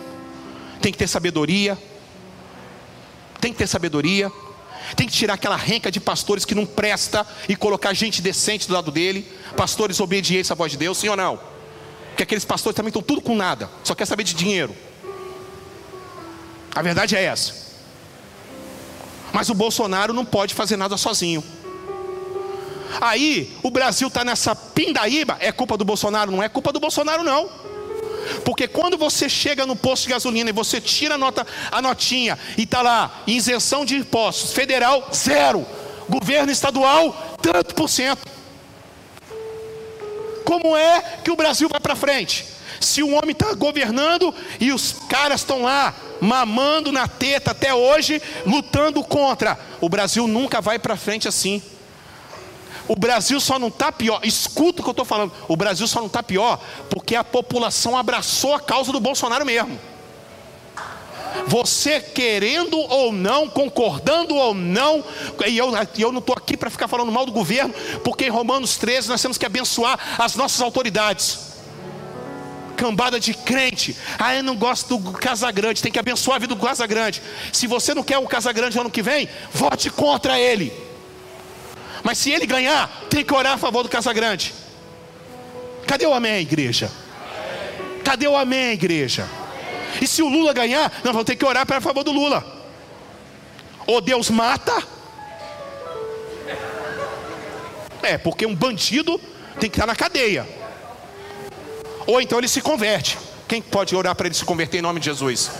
S1: Tem que ter sabedoria. Tem que ter sabedoria. Tem que tirar aquela renca de pastores que não presta e colocar gente decente do lado dele. Pastores obedientes à voz de Deus, sim ou não? Porque aqueles pastores também estão tudo com nada, só quer saber de dinheiro. A verdade é essa. Mas o Bolsonaro não pode fazer nada sozinho. Aí o Brasil está nessa pindaíba, é culpa do Bolsonaro? Não é culpa do Bolsonaro, não. Porque quando você chega no posto de gasolina e você tira a, nota, a notinha e está lá, isenção de impostos, federal, zero. Governo estadual, tanto por cento. Como é que o Brasil vai para frente? Se o homem está governando e os caras estão lá mamando na teta até hoje, lutando contra, o Brasil nunca vai para frente assim. O Brasil só não está pior, escuta o que eu estou falando. O Brasil só não está pior porque a população abraçou a causa do Bolsonaro mesmo. Você querendo ou não, concordando ou não, e eu, eu não estou aqui para ficar falando mal do governo, porque em Romanos 13 nós temos que abençoar as nossas autoridades. Cambada de crente, ah, eu não gosto do Casagrande, tem que abençoar a vida do Casagrande. Se você não quer o Casagrande no ano que vem, vote contra ele. Mas se ele ganhar, tem que orar a favor do Casagrande. Cadê o amém, igreja? Cadê o amém, igreja? E se o Lula ganhar, nós vamos ter que orar para favor do Lula. Ou Deus mata. É, porque um bandido tem que estar na cadeia. Ou então ele se converte. Quem pode orar para ele se converter em nome de Jesus?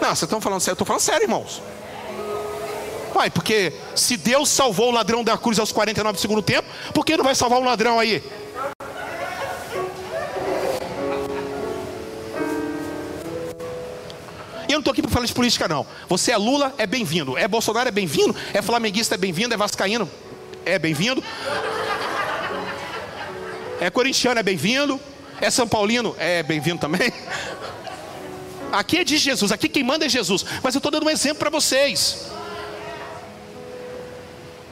S1: Não, vocês estão falando sério, eu estou falando sério, irmãos. Uai, porque se Deus salvou o ladrão da cruz aos 49 do segundo tempo, por que não vai salvar um ladrão aí? Eu não estou aqui para falar de política, não. Você é Lula, é bem-vindo. É Bolsonaro, é bem-vindo. É flamenguista, é bem-vindo. É vascaíno, é bem-vindo. É corintiano, é bem-vindo. É São Paulino, é bem-vindo também. Aqui é de Jesus, aqui quem manda é Jesus. Mas eu estou dando um exemplo para vocês.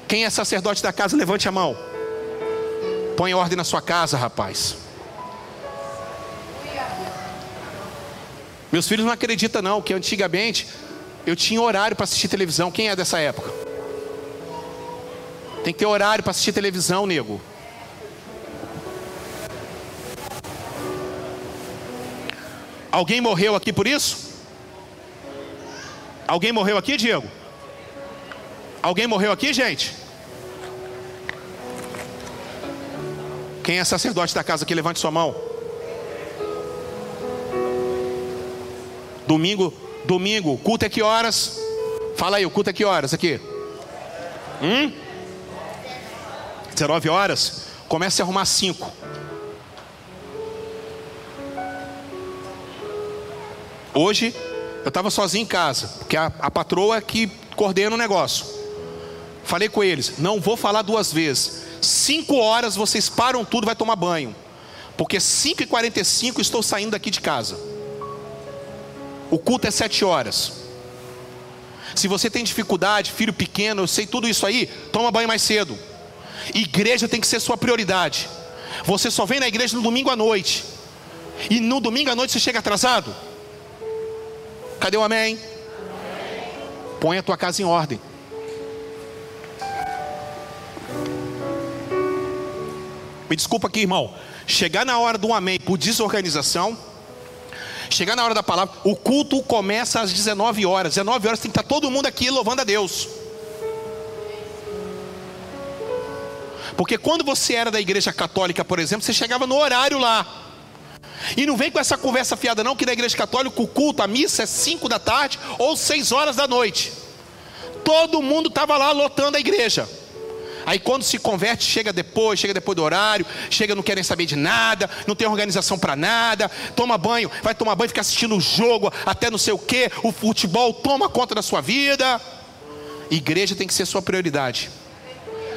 S1: Quem é sacerdote da casa, levante a mão. Põe ordem na sua casa, rapaz. Meus filhos não acreditam não, que antigamente eu tinha horário para assistir televisão. Quem é dessa época? Tem que ter horário para assistir televisão, nego. Alguém morreu aqui por isso? Alguém morreu aqui, Diego? Alguém morreu aqui, gente? Quem é sacerdote da casa aqui, levante sua mão. Domingo, domingo, culto é que horas? Fala aí, o culto é que horas aqui? Hum? 19 horas? Comece a arrumar 5. Hoje eu estava sozinho em casa, porque a, a patroa que coordena o negócio. Falei com eles, não vou falar duas vezes. Cinco horas vocês param tudo, vai tomar banho. Porque 5 e 45 estou saindo daqui de casa. O culto é sete horas. Se você tem dificuldade, filho pequeno, eu sei tudo isso aí, toma banho mais cedo. Igreja tem que ser sua prioridade. Você só vem na igreja no domingo à noite. E no domingo à noite você chega atrasado. Cadê o amém? Põe a tua casa em ordem. Me desculpa aqui, irmão. Chegar na hora do amém por desorganização. Chegar na hora da palavra. O culto começa às 19 horas. 19 horas tem que estar todo mundo aqui louvando a Deus. Porque quando você era da igreja católica, por exemplo, você chegava no horário lá. E não vem com essa conversa fiada, não, que na igreja católica o culto, a missa é 5 da tarde ou 6 horas da noite. Todo mundo estava lá lotando a igreja. Aí quando se converte, chega depois, chega depois do horário, chega não querem saber de nada, não tem organização para nada, toma banho, vai tomar banho, fica assistindo o jogo, até não sei o que, o futebol toma conta da sua vida. Igreja tem que ser sua prioridade.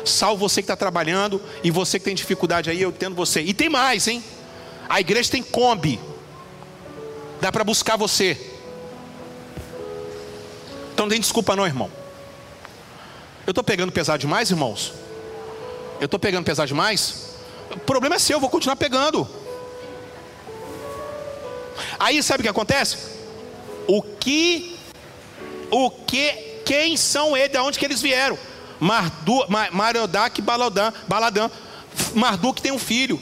S1: Salvo você que está trabalhando e você que tem dificuldade aí, eu entendo você. E tem mais, hein? A igreja tem Kombi. Dá para buscar você. Então não tem desculpa não, irmão. Eu estou pegando pesado demais, irmãos? Eu estou pegando pesado demais? O problema é seu, eu vou continuar pegando. Aí sabe o que acontece? O que, o que, quem são eles, de onde que eles vieram? Mardu, Marodak Baladã, Baladã. Marduk tem um filho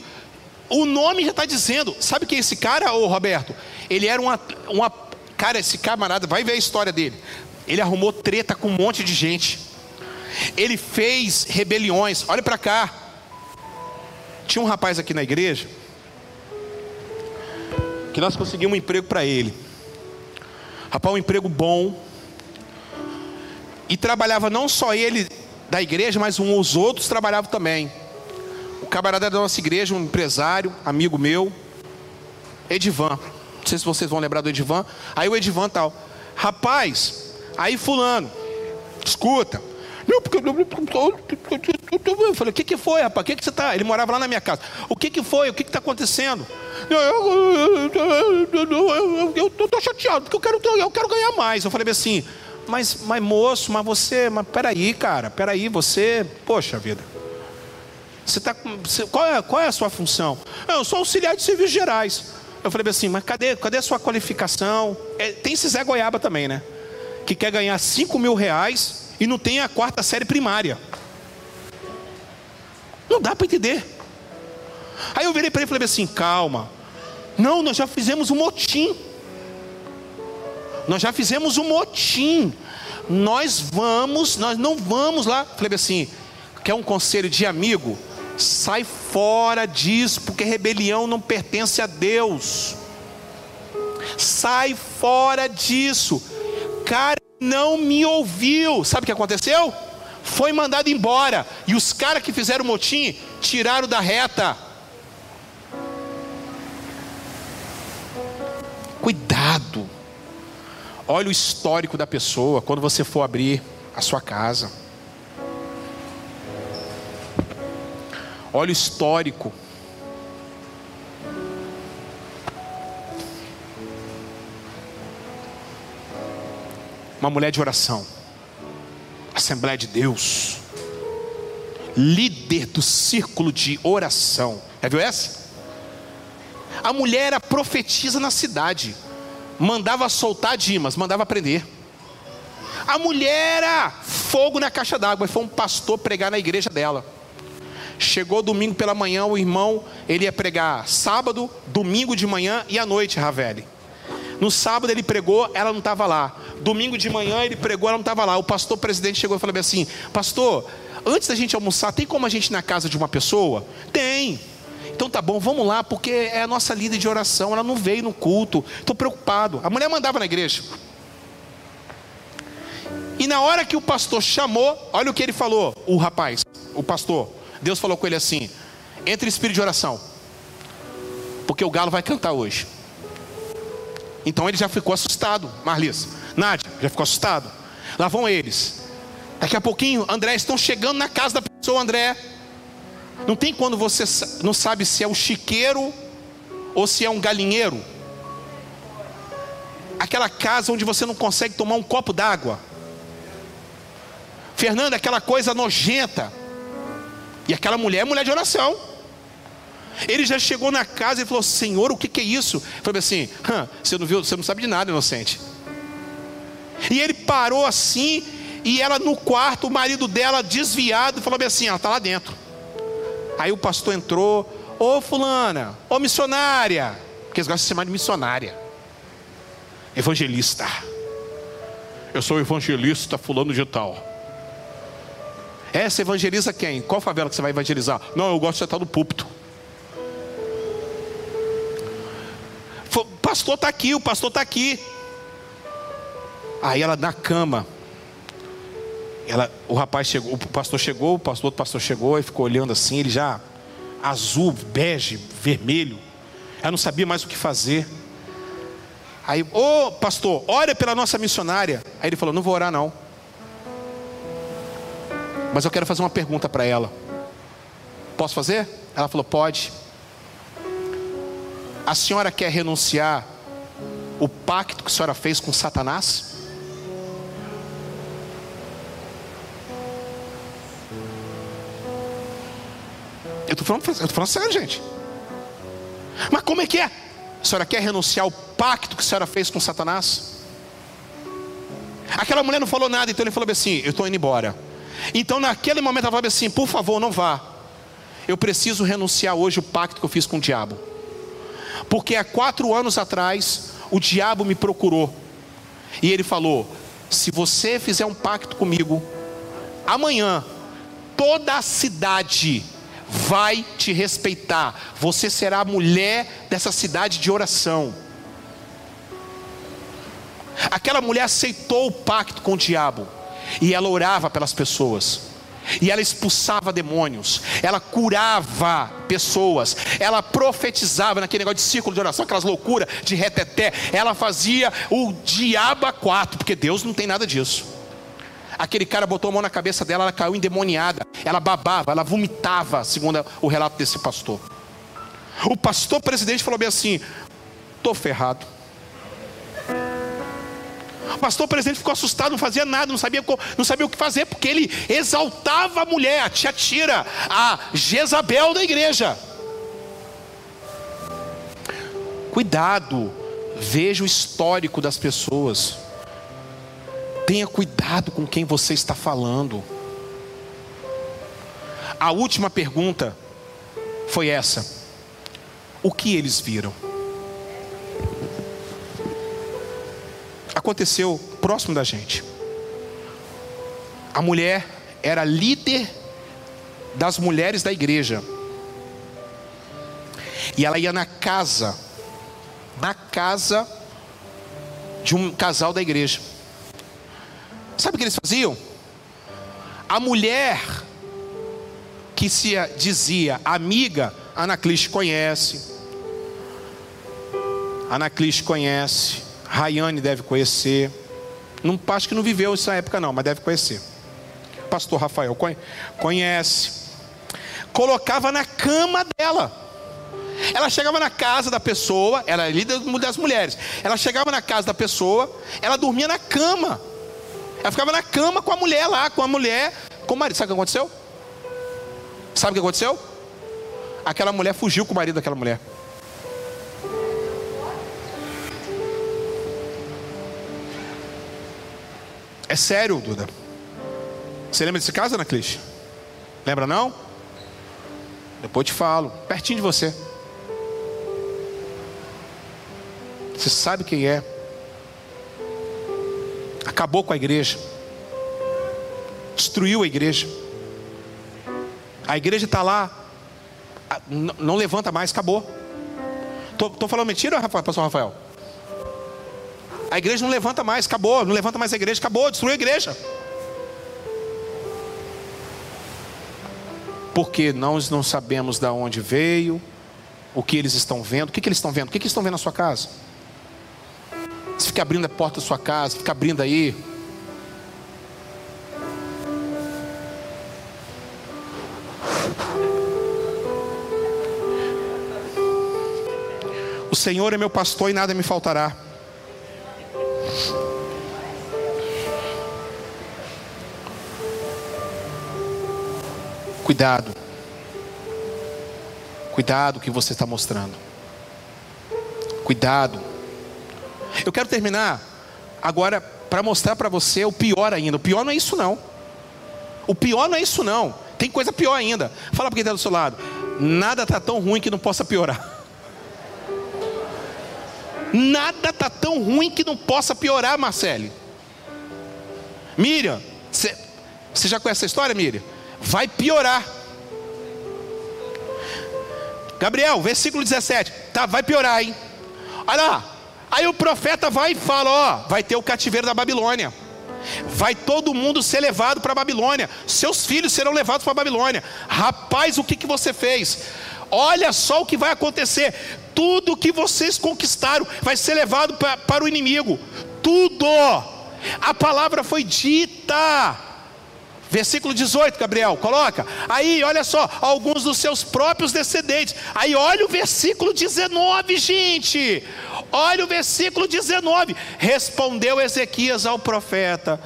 S1: o nome já está dizendo. Sabe quem é esse cara, ô Roberto? Ele era uma, uma. Cara, esse camarada, vai ver a história dele. Ele arrumou treta com um monte de gente. Ele fez rebeliões. Olha para cá. Tinha um rapaz aqui na igreja que nós conseguimos um emprego para ele. Rapaz, um emprego bom. E trabalhava não só ele da igreja, mas os outros trabalhavam também camarada da nossa igreja, um empresário, amigo meu, Edivan. Não sei se vocês vão lembrar do Edivan. Aí o Edivan tal. Rapaz, aí fulano, escuta. Não, porque eu falei, o que, que foi, rapaz? O que, que você está? Ele morava lá na minha casa. O que, que foi? O que está acontecendo? Eu estou chateado, porque eu quero, eu quero ganhar mais. Eu falei assim, mas, mas moço, mas você, mas peraí, cara, peraí, você, poxa vida. Você tá, você, qual, é, qual é a sua função? Eu sou auxiliar de serviços gerais. Eu falei assim, mas cadê, cadê a sua qualificação? É, tem esse Zé Goiaba também, né? Que quer ganhar 5 mil reais e não tem a quarta série primária. Não dá para entender. Aí eu virei para ele e falei assim: calma. Não, nós já fizemos um motim. Nós já fizemos um motim. Nós vamos, nós não vamos lá. Falei assim: quer um conselho de amigo? Sai fora disso, porque rebelião não pertence a Deus. Sai fora disso. Cara, não me ouviu. Sabe o que aconteceu? Foi mandado embora. E os caras que fizeram o motim tiraram da reta. Cuidado. Olha o histórico da pessoa quando você for abrir a sua casa. Olha o histórico. Uma mulher de oração. Assembleia de Deus. Líder do círculo de oração. Já viu essa? A mulher era profetisa na cidade. Mandava soltar Dimas, mandava prender. A mulher era fogo na caixa d'água. Foi um pastor pregar na igreja dela. Chegou domingo pela manhã, o irmão, ele ia pregar sábado, domingo de manhã e à noite, Ravele. No sábado ele pregou, ela não estava lá. Domingo de manhã ele pregou, ela não estava lá. O pastor presidente chegou e falou assim: Pastor, antes da gente almoçar, tem como a gente ir na casa de uma pessoa? Tem. Então tá bom, vamos lá, porque é a nossa líder de oração, ela não veio no culto. Estou preocupado. A mulher mandava na igreja. E na hora que o pastor chamou, olha o que ele falou, o rapaz, o pastor. Deus falou com ele assim: entre espírito de oração, porque o galo vai cantar hoje. Então ele já ficou assustado, Marlis. Nádia, já ficou assustado. Lá vão eles. Daqui a pouquinho, André, estão chegando na casa da pessoa, André. Não tem quando você não sabe se é o chiqueiro ou se é um galinheiro. Aquela casa onde você não consegue tomar um copo d'água. Fernanda, aquela coisa nojenta. E aquela mulher é mulher de oração. Ele já chegou na casa e falou: Senhor, o que, que é isso? Eu falei assim: você não viu, você não sabe de nada, inocente. E ele parou assim, e ela no quarto, o marido dela desviado, falou assim: ela está lá dentro. Aí o pastor entrou: Ô fulana, ô missionária, porque eles gostam de chamar de missionária, evangelista. Eu sou evangelista, fulano de tal. É, você evangeliza quem? Qual favela que você vai evangelizar? Não, eu gosto de estar no púlpito. Pastor está aqui, o pastor está aqui. Aí ela na cama. Ela, o rapaz chegou, o pastor chegou, o pastor, outro pastor chegou e ficou olhando assim, ele já azul, bege, vermelho. Ela não sabia mais o que fazer. Aí, ô oh, pastor, ora pela nossa missionária. Aí ele falou: Não vou orar, não. Mas eu quero fazer uma pergunta para ela. Posso fazer? Ela falou: Pode. A senhora quer renunciar o pacto que a senhora fez com Satanás? Eu estou falando, falando sério, gente. Mas como é que é? A senhora quer renunciar o pacto que a senhora fez com Satanás? Aquela mulher não falou nada, então ele falou assim: Eu estou indo embora. Então, naquele momento, ela falou assim: Por favor, não vá. Eu preciso renunciar hoje o pacto que eu fiz com o diabo. Porque há quatro anos atrás, o diabo me procurou. E ele falou: Se você fizer um pacto comigo, amanhã, toda a cidade vai te respeitar. Você será a mulher dessa cidade de oração. Aquela mulher aceitou o pacto com o diabo. E ela orava pelas pessoas. E ela expulsava demônios, ela curava pessoas, ela profetizava naquele negócio de círculo de oração, aquelas loucuras de reteté, ela fazia o diabo a quatro, porque Deus não tem nada disso. Aquele cara botou a mão na cabeça dela, ela caiu endemoniada, ela babava, ela vomitava, segundo o relato desse pastor. O pastor presidente falou bem assim: estou ferrado. Pastor presidente ficou assustado, não fazia nada, não sabia, não sabia o que fazer, porque ele exaltava a mulher, a tia Tira, a Jezabel da igreja. Cuidado, veja o histórico das pessoas. Tenha cuidado com quem você está falando. A última pergunta foi essa: O que eles viram? Aconteceu próximo da gente. A mulher era líder das mulheres da igreja. E ela ia na casa, na casa de um casal da igreja. sabe o que eles faziam? A mulher que se dizia amiga, Anacliste conhece. Anacliste conhece. Rayane deve conhecer. Não, acho que não viveu essa época não, mas deve conhecer. Pastor Rafael conhece. Colocava na cama dela. Ela chegava na casa da pessoa, ela é líder das mulheres. Ela chegava na casa da pessoa, ela dormia na cama. Ela ficava na cama com a mulher lá, com a mulher, com o marido. Sabe o que aconteceu? Sabe o que aconteceu? Aquela mulher fugiu com o marido daquela mulher. É sério, Duda. Você lembra desse caso, Ana Clis? Lembra não? Depois te falo, pertinho de você. Você sabe quem é. Acabou com a igreja. Destruiu a igreja. A igreja está lá. Não levanta mais, acabou. Estou falando mentira, Rafael, pastor Rafael? A igreja não levanta mais, acabou. Não levanta mais a igreja, acabou, destruiu a igreja. Porque nós não sabemos de onde veio, o que eles estão vendo. O que, que eles estão vendo? O que, que eles estão vendo na sua casa? Você fica abrindo a porta da sua casa, fica abrindo aí. O Senhor é meu pastor e nada me faltará. Cuidado. Cuidado que você está mostrando. Cuidado. Eu quero terminar agora para mostrar para você o pior ainda. O pior não é isso não. O pior não é isso não. Tem coisa pior ainda. Fala para quem está do seu lado. Nada está tão ruim que não possa piorar. Nada está tão ruim que não possa piorar, Marcele. Miriam, você já conhece essa história, Miriam? Vai piorar. Gabriel, versículo 17. Tá, vai piorar, hein? Olha lá. Aí o profeta vai e fala: Ó, vai ter o cativeiro da Babilônia. Vai todo mundo ser levado para a Babilônia. Seus filhos serão levados para a Babilônia. Rapaz, o que, que você fez? Olha só o que vai acontecer. Tudo que vocês conquistaram vai ser levado para, para o inimigo. Tudo. A palavra foi dita. Versículo 18, Gabriel, coloca. Aí, olha só, alguns dos seus próprios descendentes. Aí, olha o versículo 19, gente. Olha o versículo 19. Respondeu Ezequias ao profeta: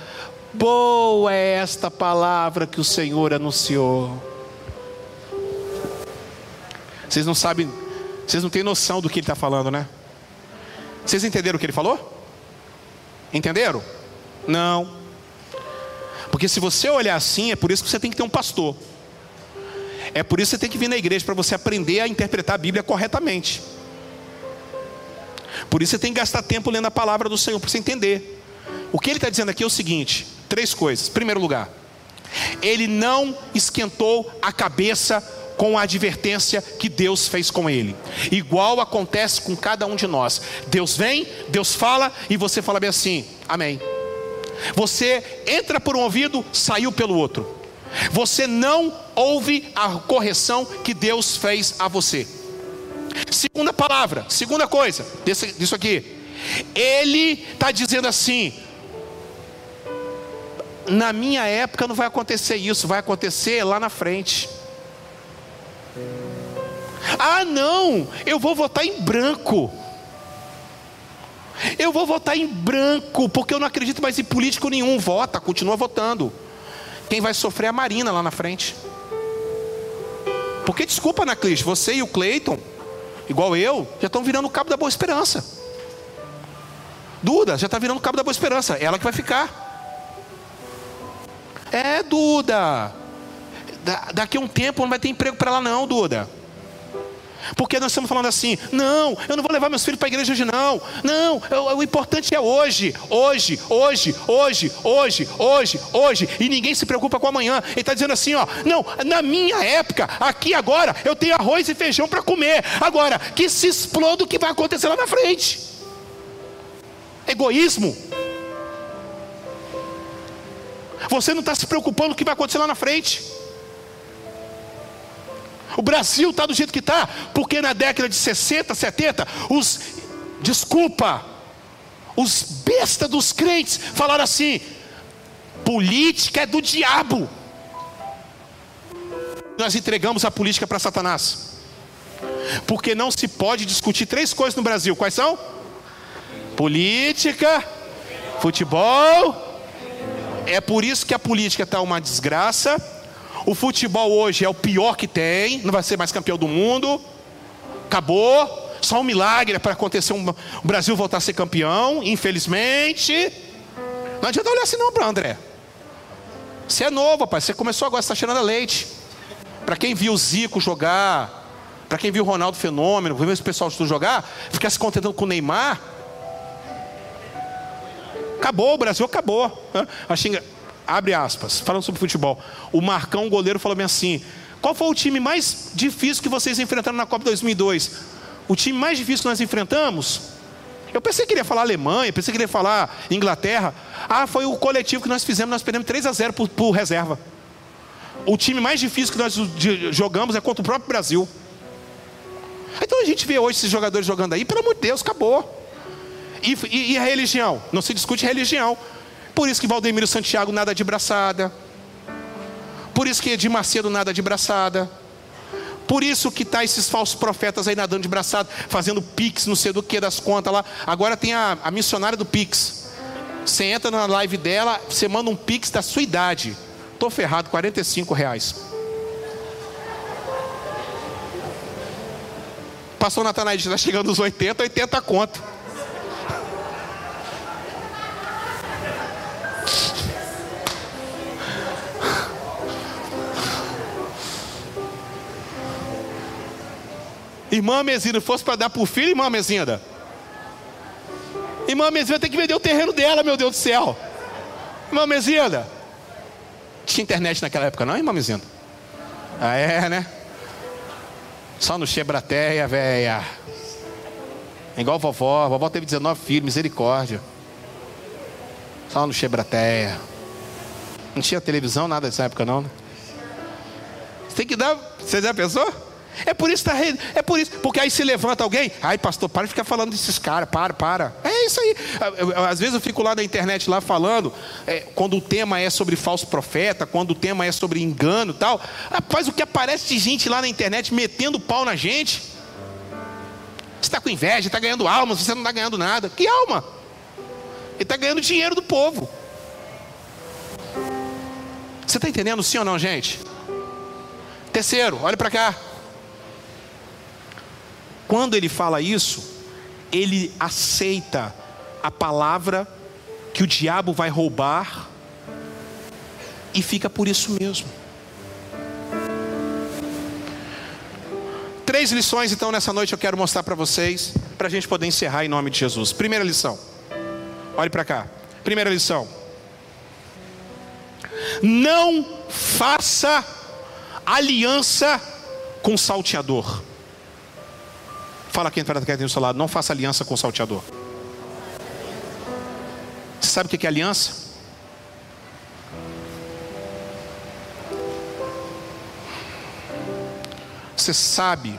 S1: Boa é esta palavra que o Senhor anunciou. Vocês não sabem, vocês não têm noção do que ele está falando, né? Vocês entenderam o que ele falou? Entenderam? Não. Porque se você olhar assim, é por isso que você tem que ter um pastor. É por isso que você tem que vir na igreja para você aprender a interpretar a Bíblia corretamente. Por isso você tem que gastar tempo lendo a palavra do Senhor para você entender. O que ele está dizendo aqui é o seguinte: três coisas. Primeiro lugar, ele não esquentou a cabeça com a advertência que Deus fez com ele. Igual acontece com cada um de nós. Deus vem, Deus fala e você fala bem assim: Amém. Você entra por um ouvido, saiu pelo outro. Você não ouve a correção que Deus fez a você. Segunda palavra, segunda coisa disso aqui. Ele está dizendo assim: na minha época não vai acontecer isso, vai acontecer lá na frente. Ah, não, eu vou votar em branco. Eu vou votar em branco, porque eu não acredito mais em político nenhum. Vota, continua votando. Quem vai sofrer é a Marina lá na frente. Porque, desculpa, Anaclis, você e o Cleiton, igual eu, já estão virando o cabo da boa esperança. Duda já está virando o cabo da boa esperança. Ela que vai ficar. É, Duda. Da, daqui a um tempo não vai ter emprego para ela, não, Duda. Porque nós estamos falando assim: não, eu não vou levar meus filhos para a igreja hoje, não. Não, o, o importante é hoje, hoje, hoje, hoje, hoje, hoje, hoje. E ninguém se preocupa com amanhã. Ele está dizendo assim: ó, não, na minha época, aqui agora, eu tenho arroz e feijão para comer. Agora, que se exploda o que vai acontecer lá na frente. Egoísmo. Você não está se preocupando com o que vai acontecer lá na frente. O Brasil está do jeito que está, porque na década de 60, 70, os, desculpa, os bestas dos crentes falaram assim: política é do diabo. Nós entregamos a política para Satanás. Porque não se pode discutir três coisas no Brasil. Quais são? Política, futebol. É por isso que a política está uma desgraça. O futebol hoje é o pior que tem. Não vai ser mais campeão do mundo. Acabou. Só um milagre para acontecer um, o Brasil voltar a ser campeão. Infelizmente. Não adianta olhar assim não para André. Você é novo, rapaz. Você começou agora, você está cheirando a leite. Para quem viu o Zico jogar, para quem viu o Ronaldo Fenômeno, viu esse pessoal de jogar, ficar se contentando com o Neymar. Acabou, o Brasil acabou. Achei, abre aspas, falando sobre futebol. O Marcão, o goleiro, falou bem assim: qual foi o time mais difícil que vocês enfrentaram na Copa 2002? O time mais difícil que nós enfrentamos? Eu pensei que ele ia falar Alemanha, pensei que ele ia falar Inglaterra. Ah, foi o coletivo que nós fizemos, nós perdemos 3 a 0 por, por reserva. O time mais difícil que nós jogamos é contra o próprio Brasil. Então a gente vê hoje esses jogadores jogando aí, pelo amor de Deus, acabou. E, e, e a religião? Não se discute religião. Por isso que Valdemiro Santiago nada de braçada. Por isso que Edir Macedo nada de braçada. Por isso que tá esses falsos profetas aí nadando de braçada, fazendo pix, não sei do que das contas lá. Agora tem a, a missionária do pix. Você entra na live dela, você manda um pix da sua idade. Tô ferrado, 45 reais. Pastor Natanael está chegando nos 80, 80 conto. Irmã Mezinda, fosse para dar para o filho, irmã Mezinda. Irmã Mezinda tem que vender o terreno dela, meu Deus do céu. Irmã Mezinda. Tinha internet naquela época, não, irmã Mezinda? Ah, é, né? Só no Chebrateia, velha. Igual vovó. Vovó teve 19 filhos, misericórdia. Só no Chebrateia. Não tinha televisão, nada dessa época, não, né? Você tem que dar. Você já pensou? É por isso, tá, é por isso, porque aí se levanta alguém, ai pastor, para de ficar falando desses caras, para, para. É isso aí. Às vezes eu fico lá na internet lá falando, é, quando o tema é sobre falso profeta, quando o tema é sobre engano e tal. Rapaz, o que aparece de gente lá na internet metendo pau na gente. Você está com inveja, está ganhando almas, você não está ganhando nada. Que alma? Ele está ganhando dinheiro do povo. Você está entendendo sim ou não, gente? Terceiro, olha para cá. Quando ele fala isso, ele aceita a palavra que o diabo vai roubar e fica por isso mesmo. Três lições, então, nessa noite eu quero mostrar para vocês, para a gente poder encerrar em nome de Jesus. Primeira lição, olhe para cá. Primeira lição: não faça aliança com salteador. Fala quem está do seu lado, não faça aliança com o salteador. Você sabe o que é aliança? Você sabe.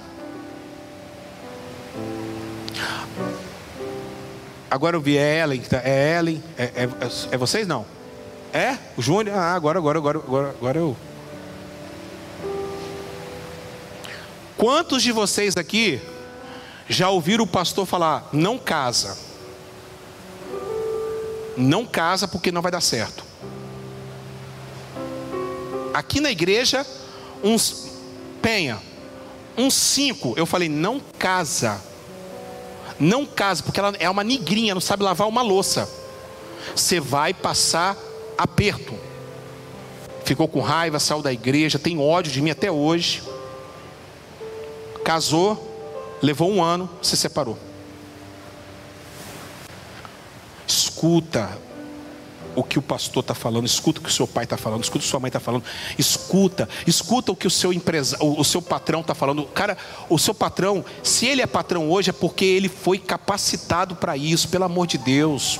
S1: Agora eu vi, é Ellen, tá, é Ellen, é, é, é vocês não? É? O Júnior? Ah, agora, agora, agora, agora, agora eu. Quantos de vocês aqui já ouviram o pastor falar: não casa. Não casa porque não vai dar certo. Aqui na igreja, uns penha, uns cinco, eu falei: não casa. Não casa, porque ela é uma nigrinha, não sabe lavar uma louça. Você vai passar aperto. Ficou com raiva, saiu da igreja, tem ódio de mim até hoje. Casou, Levou um ano, se separou. Escuta o que o pastor está falando, escuta o que o seu pai está falando, escuta o que sua mãe está falando, escuta, escuta o que o seu empresa, o, o seu patrão está falando. Cara, o seu patrão, se ele é patrão hoje, é porque ele foi capacitado para isso, pelo amor de Deus.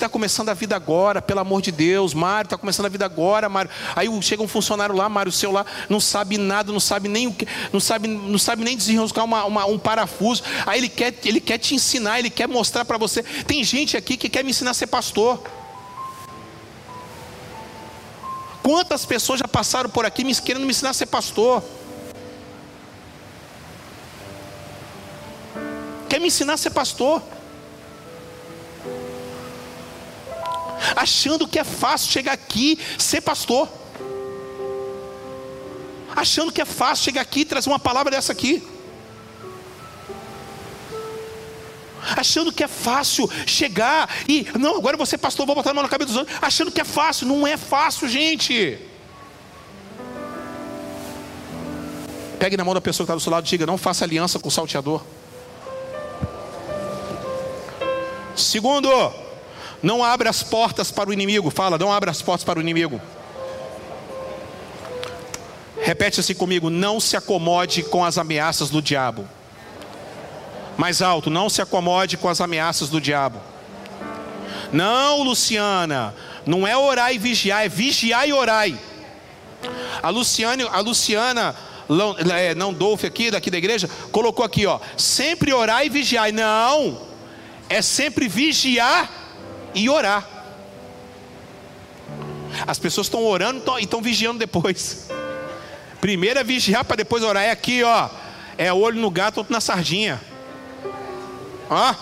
S1: Está começando a vida agora, pelo amor de Deus. Mário, está começando a vida agora, Mário. Aí chega um funcionário lá, Mário, seu lá, não sabe nada, não sabe nem o que, não sabe, não sabe nem desenroscar uma, uma, um parafuso. Aí ele quer, ele quer te ensinar, ele quer mostrar para você. Tem gente aqui que quer me ensinar a ser pastor. Quantas pessoas já passaram por aqui me querendo me ensinar a ser pastor? Quer me ensinar a ser pastor? Achando que é fácil chegar aqui ser pastor. Achando que é fácil chegar aqui e trazer uma palavra dessa aqui. achando que é fácil chegar e, não, agora você pastor, vou botar a mão na cabeça dos outros, achando que é fácil, não é fácil, gente. Pegue na mão da pessoa que está do seu lado e diga: não faça aliança com o salteador. Segundo, não abra as portas para o inimigo. Fala, não abra as portas para o inimigo. Repete assim comigo: não se acomode com as ameaças do diabo. Mais alto, não se acomode com as ameaças do diabo. Não, Luciana, não é orar e vigiar, é vigiar e orar. A Luciana, a Luciana é, não Dolph aqui, daqui da igreja, colocou aqui, ó, sempre orar e vigiar. Não, é sempre vigiar e orar. As pessoas estão orando e estão vigiando depois. Primeiro é vigiar para depois orar. É aqui, ó. É olho no gato, outro na sardinha. Ó.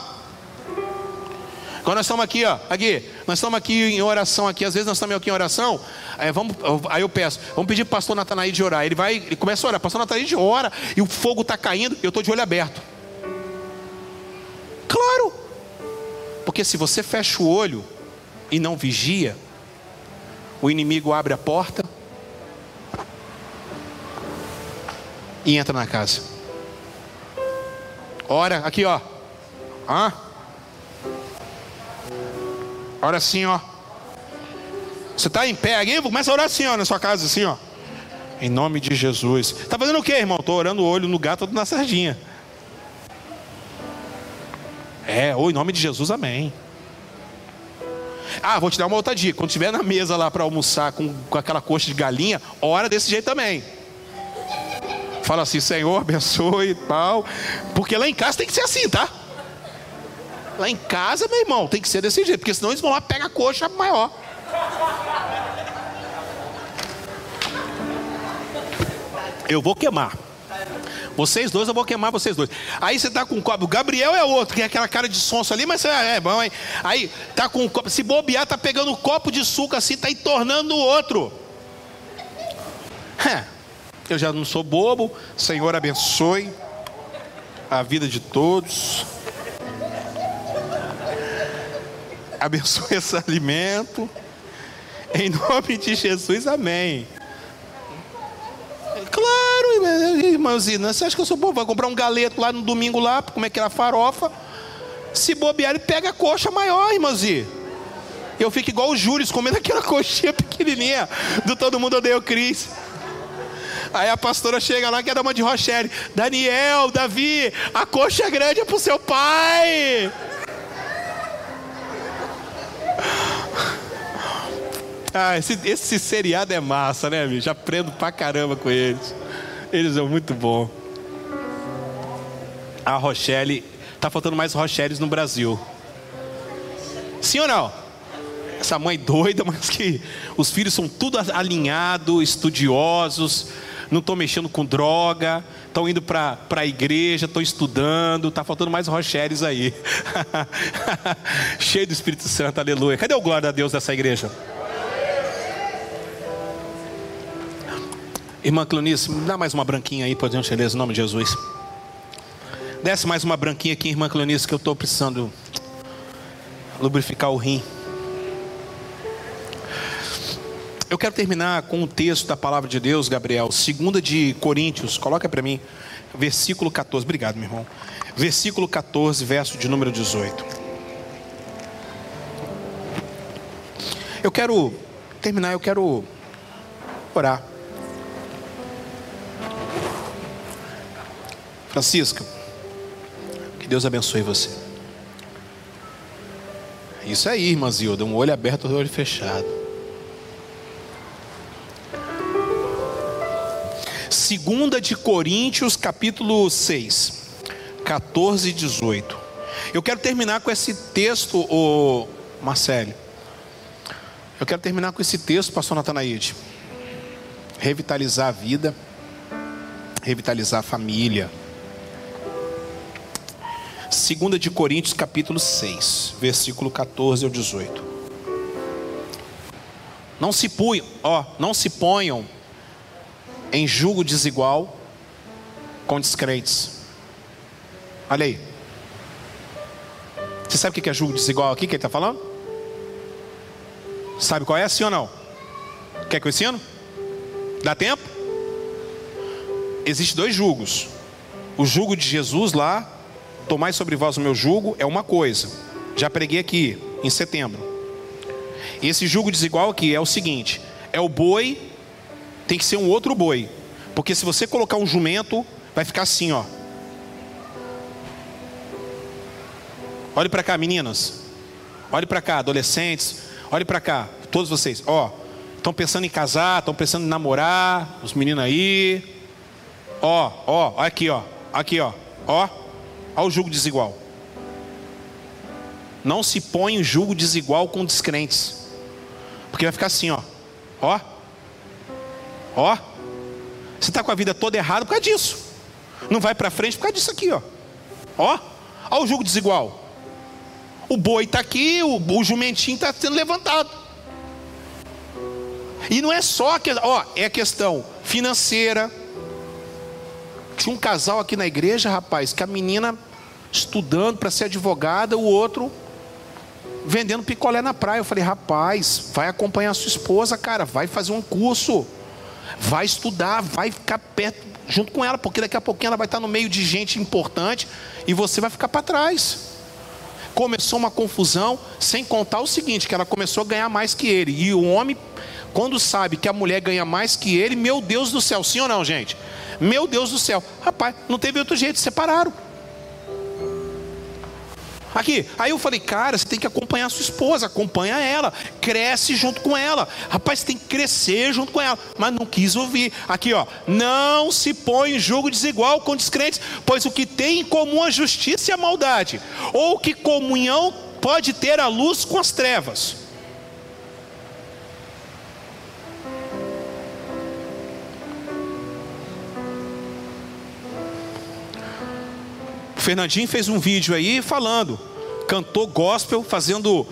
S1: Quando nós estamos aqui, ó, aqui, nós estamos aqui em oração aqui, às vezes nós estamos aqui em oração, aí, vamos, aí eu peço, vamos pedir para o pastor Natanaí de orar. Ele vai, ele começa a orar, pastor Natanaí de ora, e o fogo está caindo, eu estou de olho aberto. Claro! Porque se você fecha o olho e não vigia, o inimigo abre a porta e entra na casa. Ora, aqui ó. Hã? Ora assim, ó. Você está em pé aqui? Começa a orar assim, ó, na sua casa, assim, ó. Em nome de Jesus. Está fazendo o que, irmão? Estou orando o olho no gato na sardinha. É, ou em nome de Jesus, amém. Ah, vou te dar uma outra dica. Quando estiver na mesa lá para almoçar com, com aquela coxa de galinha, ora desse jeito também. Fala assim, Senhor, abençoe e tal. Porque lá em casa tem que ser assim, tá? Lá em casa, meu irmão, tem que ser desse jeito, porque senão eles vão lá pegar a coxa maior. Eu vou queimar. Vocês dois, eu vou queimar vocês dois. Aí você tá com um copo. O Gabriel é outro, que é aquela cara de sonso ali, mas é, é bom, hein? Aí tá com um copo. Se bobear, tá pegando um copo de suco assim, tá entornando o outro. É, eu já não sou bobo. Senhor abençoe a vida de todos. abençoe esse alimento. Em nome de Jesus, amém. Claro, irmãozinha, você acha que eu sou bom? Vai comprar um galeto lá no domingo lá, como é que era farofa. Se bobear, ele pega a coxa maior, irmãozinha. Eu fico igual o Júlio, comendo *laughs* aquela coxinha pequenininha do Todo Mundo Odeia o Cris. Aí a pastora chega lá, quer dar uma de Rochelle. Daniel, Davi, a coxa é grande é pro seu pai. Ah, esse, esse seriado é massa, né, bicho? Aprendo pra caramba com eles. Eles são muito bons. A Rochelle, tá faltando mais Rochelles no Brasil. Sim ou não? Essa mãe doida, *laughs* mas que os filhos são tudo alinhados, estudiosos, não estão mexendo com droga, estão indo para a igreja, estão estudando, está faltando mais Rocheres aí. *laughs* Cheio do Espírito Santo, aleluia. Cadê o glória a Deus dessa igreja? Irmã Clonice, dá mais uma branquinha aí, por gentileza, em nome de Jesus. Desce mais uma branquinha aqui, irmã Clonice, que eu estou precisando lubrificar o rim. Eu quero terminar com um texto da palavra de Deus, Gabriel, segunda de Coríntios, coloca para mim, versículo 14. Obrigado, meu irmão. Versículo 14, verso de número 18. Eu quero terminar, eu quero orar. Francisca, que Deus abençoe você. Isso aí, irmã Zilda, um olho aberto um olho fechado. Segunda de Coríntios, capítulo 6, 14 e 18. Eu quero terminar com esse texto, o Marcelo. Eu quero terminar com esse texto, pastor Natanaide. Revitalizar a vida, revitalizar a família. Segunda de Coríntios, capítulo 6, versículo 14 ao 18. Não se punham, ó, não se ponham em julgo desigual com descrentes. Olha aí. Você sabe o que é julgo desigual aqui que ele está falando? Sabe qual é, sim ou não? Quer que eu ensino? Dá tempo? Existem dois julgos. O jugo de Jesus lá, tomai sobre vós o meu jugo, é uma coisa. Já preguei aqui em setembro. Esse jugo desigual aqui é o seguinte: é o boi, tem que ser um outro boi. Porque se você colocar um jumento, vai ficar assim, ó. Olhe para cá, meninas. Olhe para cá, adolescentes. Olhe para cá, todos vocês. Ó, estão pensando em casar, estão pensando em namorar, os meninos aí. Ó, ó, aqui, ó. Aqui, ó. Ó. Ó o julgo desigual. Não se põe julgo desigual com descrentes. Porque vai ficar assim, ó. Ó. Ó. Você está com a vida toda errada por causa disso. Não vai para frente por causa disso aqui, ó. Ó. Ó o julgo desigual. O boi está aqui, o, o jumentinho está sendo levantado. E não é só que, ó, é questão financeira. Tinha um casal aqui na igreja, rapaz, que a menina estudando para ser advogada, o outro vendendo picolé na praia. Eu falei, rapaz, vai acompanhar sua esposa, cara, vai fazer um curso, vai estudar, vai ficar perto junto com ela, porque daqui a pouquinho ela vai estar no meio de gente importante e você vai ficar para trás começou uma confusão, sem contar o seguinte: que ela começou a ganhar mais que ele. E o homem, quando sabe que a mulher ganha mais que ele, meu Deus do céu, sim ou não, gente? Meu Deus do céu, rapaz, não teve outro jeito, separaram. Aqui, aí eu falei, cara, você tem que acompanhar a sua esposa, acompanha ela, cresce junto com ela. Rapaz, tem que crescer junto com ela. Mas não quis ouvir. Aqui, ó, não se põe em jogo desigual com descrentes, pois o que tem em comum a justiça e a maldade, ou que comunhão pode ter a luz com as trevas. Fernandinho fez um vídeo aí falando, cantou gospel, fazendo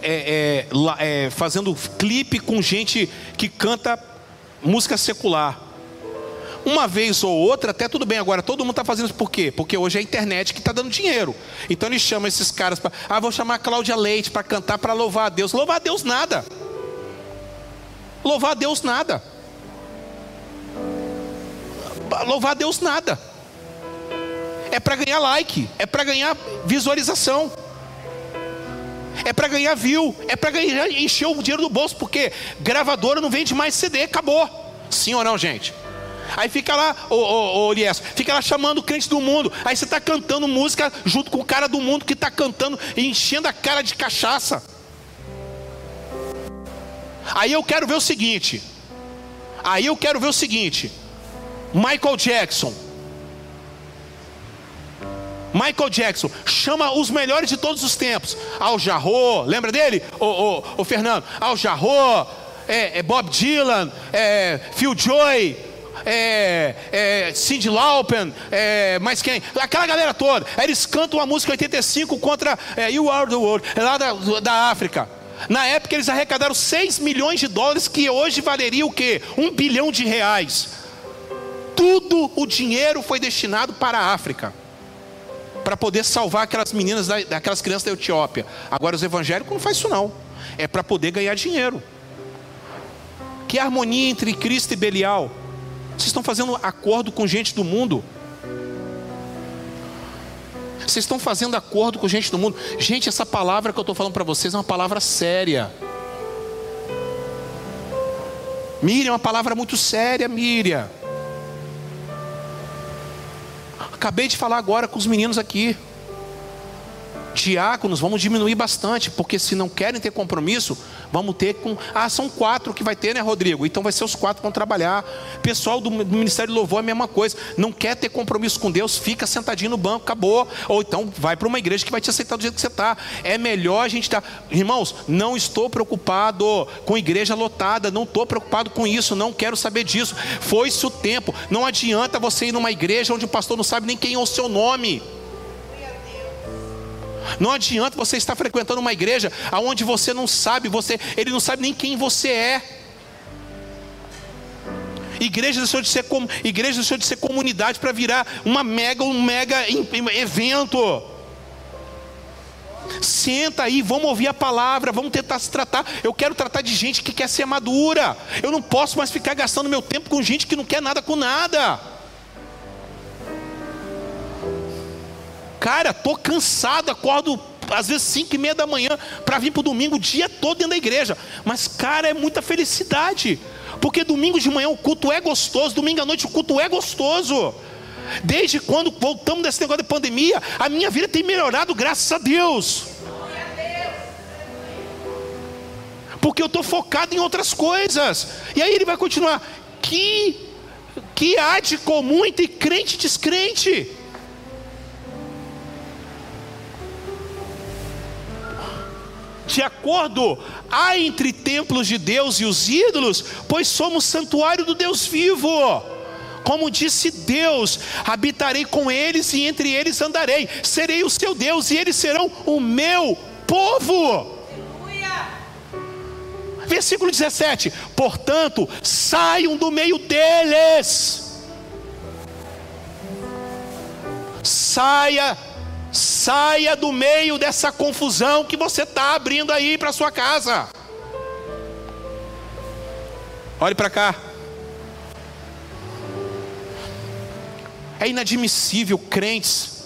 S1: é, é, é, fazendo clipe com gente que canta música secular. Uma vez ou outra, até tudo bem. Agora, todo mundo está fazendo isso por quê? Porque hoje é a internet que está dando dinheiro. Então eles chamam esses caras para. Ah, vou chamar a Cláudia Leite para cantar, para louvar a Deus. Louvar a Deus nada. Louvar a Deus nada. Louvar a Deus nada é para ganhar like, é para ganhar visualização, é para ganhar view, é para ganhar encher o dinheiro do bolso, porque gravadora não vende mais CD, acabou. Sim ou não, gente? Aí fica lá, ô, ô, ô Lies, fica lá chamando o crente do mundo. Aí você está cantando música junto com o cara do mundo que está cantando e enchendo a cara de cachaça. Aí eu quero ver o seguinte. Aí eu quero ver o seguinte. Michael Jackson Michael Jackson chama os melhores de todos os tempos. Al Jarro, lembra dele? O, o, o Fernando. Al Jarro, é, é Bob Dylan, é, Phil Joy, é, é, Cindy Lauper, é, mais quem? Aquela galera toda. Eles cantam a música 85 contra é, You Are the World, lá da, da África. Na época eles arrecadaram 6 milhões de dólares, que hoje valeria o quê? Um bilhão de reais. Tudo o dinheiro foi destinado para a África para poder salvar aquelas meninas, aquelas crianças da Etiópia. Agora os evangélicos não fazem isso não. É para poder ganhar dinheiro. Que harmonia entre Cristo e Belial. Vocês estão fazendo acordo com gente do mundo. Vocês estão fazendo acordo com gente do mundo. Gente, essa palavra que eu estou falando para vocês é uma palavra séria. Miriam é uma palavra muito séria, Miriam. Acabei de falar agora com os meninos aqui. Diáconos, vamos diminuir bastante, porque se não querem ter compromisso, vamos ter com. Ah, são quatro que vai ter, né, Rodrigo? Então vai ser os quatro que vão trabalhar. Pessoal do, do Ministério de Louvor é a mesma coisa. Não quer ter compromisso com Deus, fica sentadinho no banco, acabou. Ou então vai para uma igreja que vai te aceitar do jeito que você está. É melhor a gente estar. Tá... Irmãos, não estou preocupado com igreja lotada, não estou preocupado com isso, não quero saber disso. Foi-se o tempo. Não adianta você ir numa igreja onde o pastor não sabe nem quem é o seu nome. Não adianta você estar frequentando uma igreja aonde você não sabe, você, ele não sabe nem quem você é. Igreja deixou de ser, igreja deixou de ser comunidade para virar uma mega, um mega evento. Senta aí, vamos ouvir a palavra, vamos tentar se tratar. Eu quero tratar de gente que quer ser madura. Eu não posso mais ficar gastando meu tempo com gente que não quer nada com nada. Cara, tô cansado, acordo às vezes 5 e meia da manhã para vir para o domingo o dia todo dentro da igreja. Mas, cara, é muita felicidade. Porque domingo de manhã o culto é gostoso, domingo à noite o culto é gostoso. Desde quando voltamos desse negócio de pandemia, a minha vida tem melhorado, graças a Deus. Porque eu estou focado em outras coisas. E aí ele vai continuar. Que, que há de comum entre crente e descrente? De acordo, há entre templos de Deus e os ídolos, pois somos santuário do Deus vivo. Como disse Deus: habitarei com eles e entre eles andarei, serei o seu Deus e eles serão o meu povo. Versículo 17: Portanto, saiam do meio deles. Saia Saia do meio dessa confusão que você está abrindo aí para sua casa. Olhe para cá. É inadmissível crentes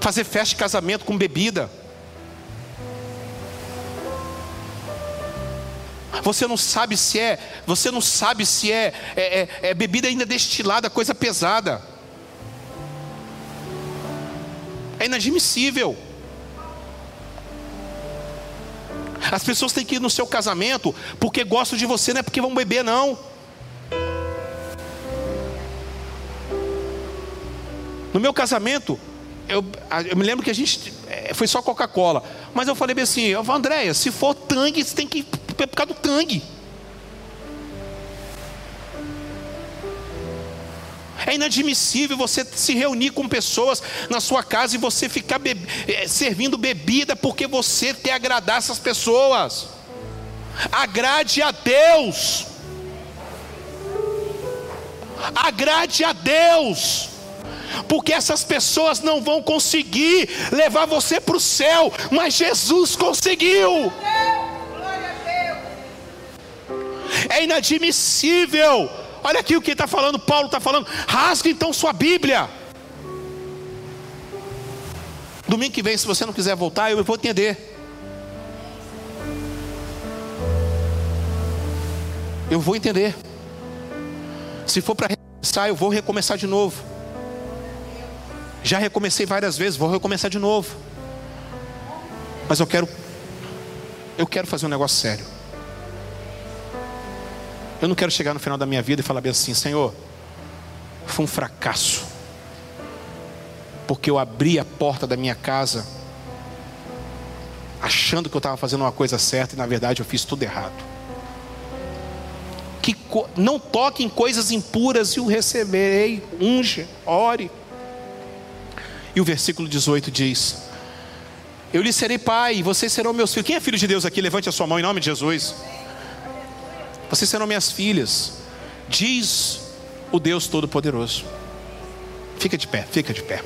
S1: fazer festa de casamento com bebida. Você não sabe se é, você não sabe se é, é, é, é bebida ainda destilada, coisa pesada. É inadmissível. As pessoas têm que ir no seu casamento porque gostam de você, não é porque vão beber, não. No meu casamento, eu, eu, me lembro que a gente é, foi só Coca-Cola. Mas eu falei bem assim, Andréia, se for tangue, você tem que ir por causa do tangue. É inadmissível você se reunir com pessoas na sua casa e você ficar eh, servindo bebida porque você quer agradar essas pessoas. Agrade a Deus. Agrade a Deus. Porque essas pessoas não vão conseguir levar você para o céu, mas Jesus conseguiu. É inadmissível Olha aqui o que está falando, Paulo está falando. Rasga então sua Bíblia. Domingo que vem, se você não quiser voltar, eu vou entender. Eu vou entender. Se for para recomeçar, eu vou recomeçar de novo. Já recomecei várias vezes, vou recomeçar de novo. Mas eu quero eu quero fazer um negócio sério. Eu não quero chegar no final da minha vida e falar bem assim: Senhor, foi um fracasso, porque eu abri a porta da minha casa, achando que eu estava fazendo uma coisa certa e na verdade eu fiz tudo errado. Que não toque em coisas impuras e o receberei, unge, ore. E o versículo 18 diz: Eu lhe serei pai, e vocês serão meus filhos. Quem é filho de Deus aqui? Levante a sua mão em nome de Jesus. Vocês serão minhas filhas, diz o Deus Todo-Poderoso. Fica de pé, fica de pé.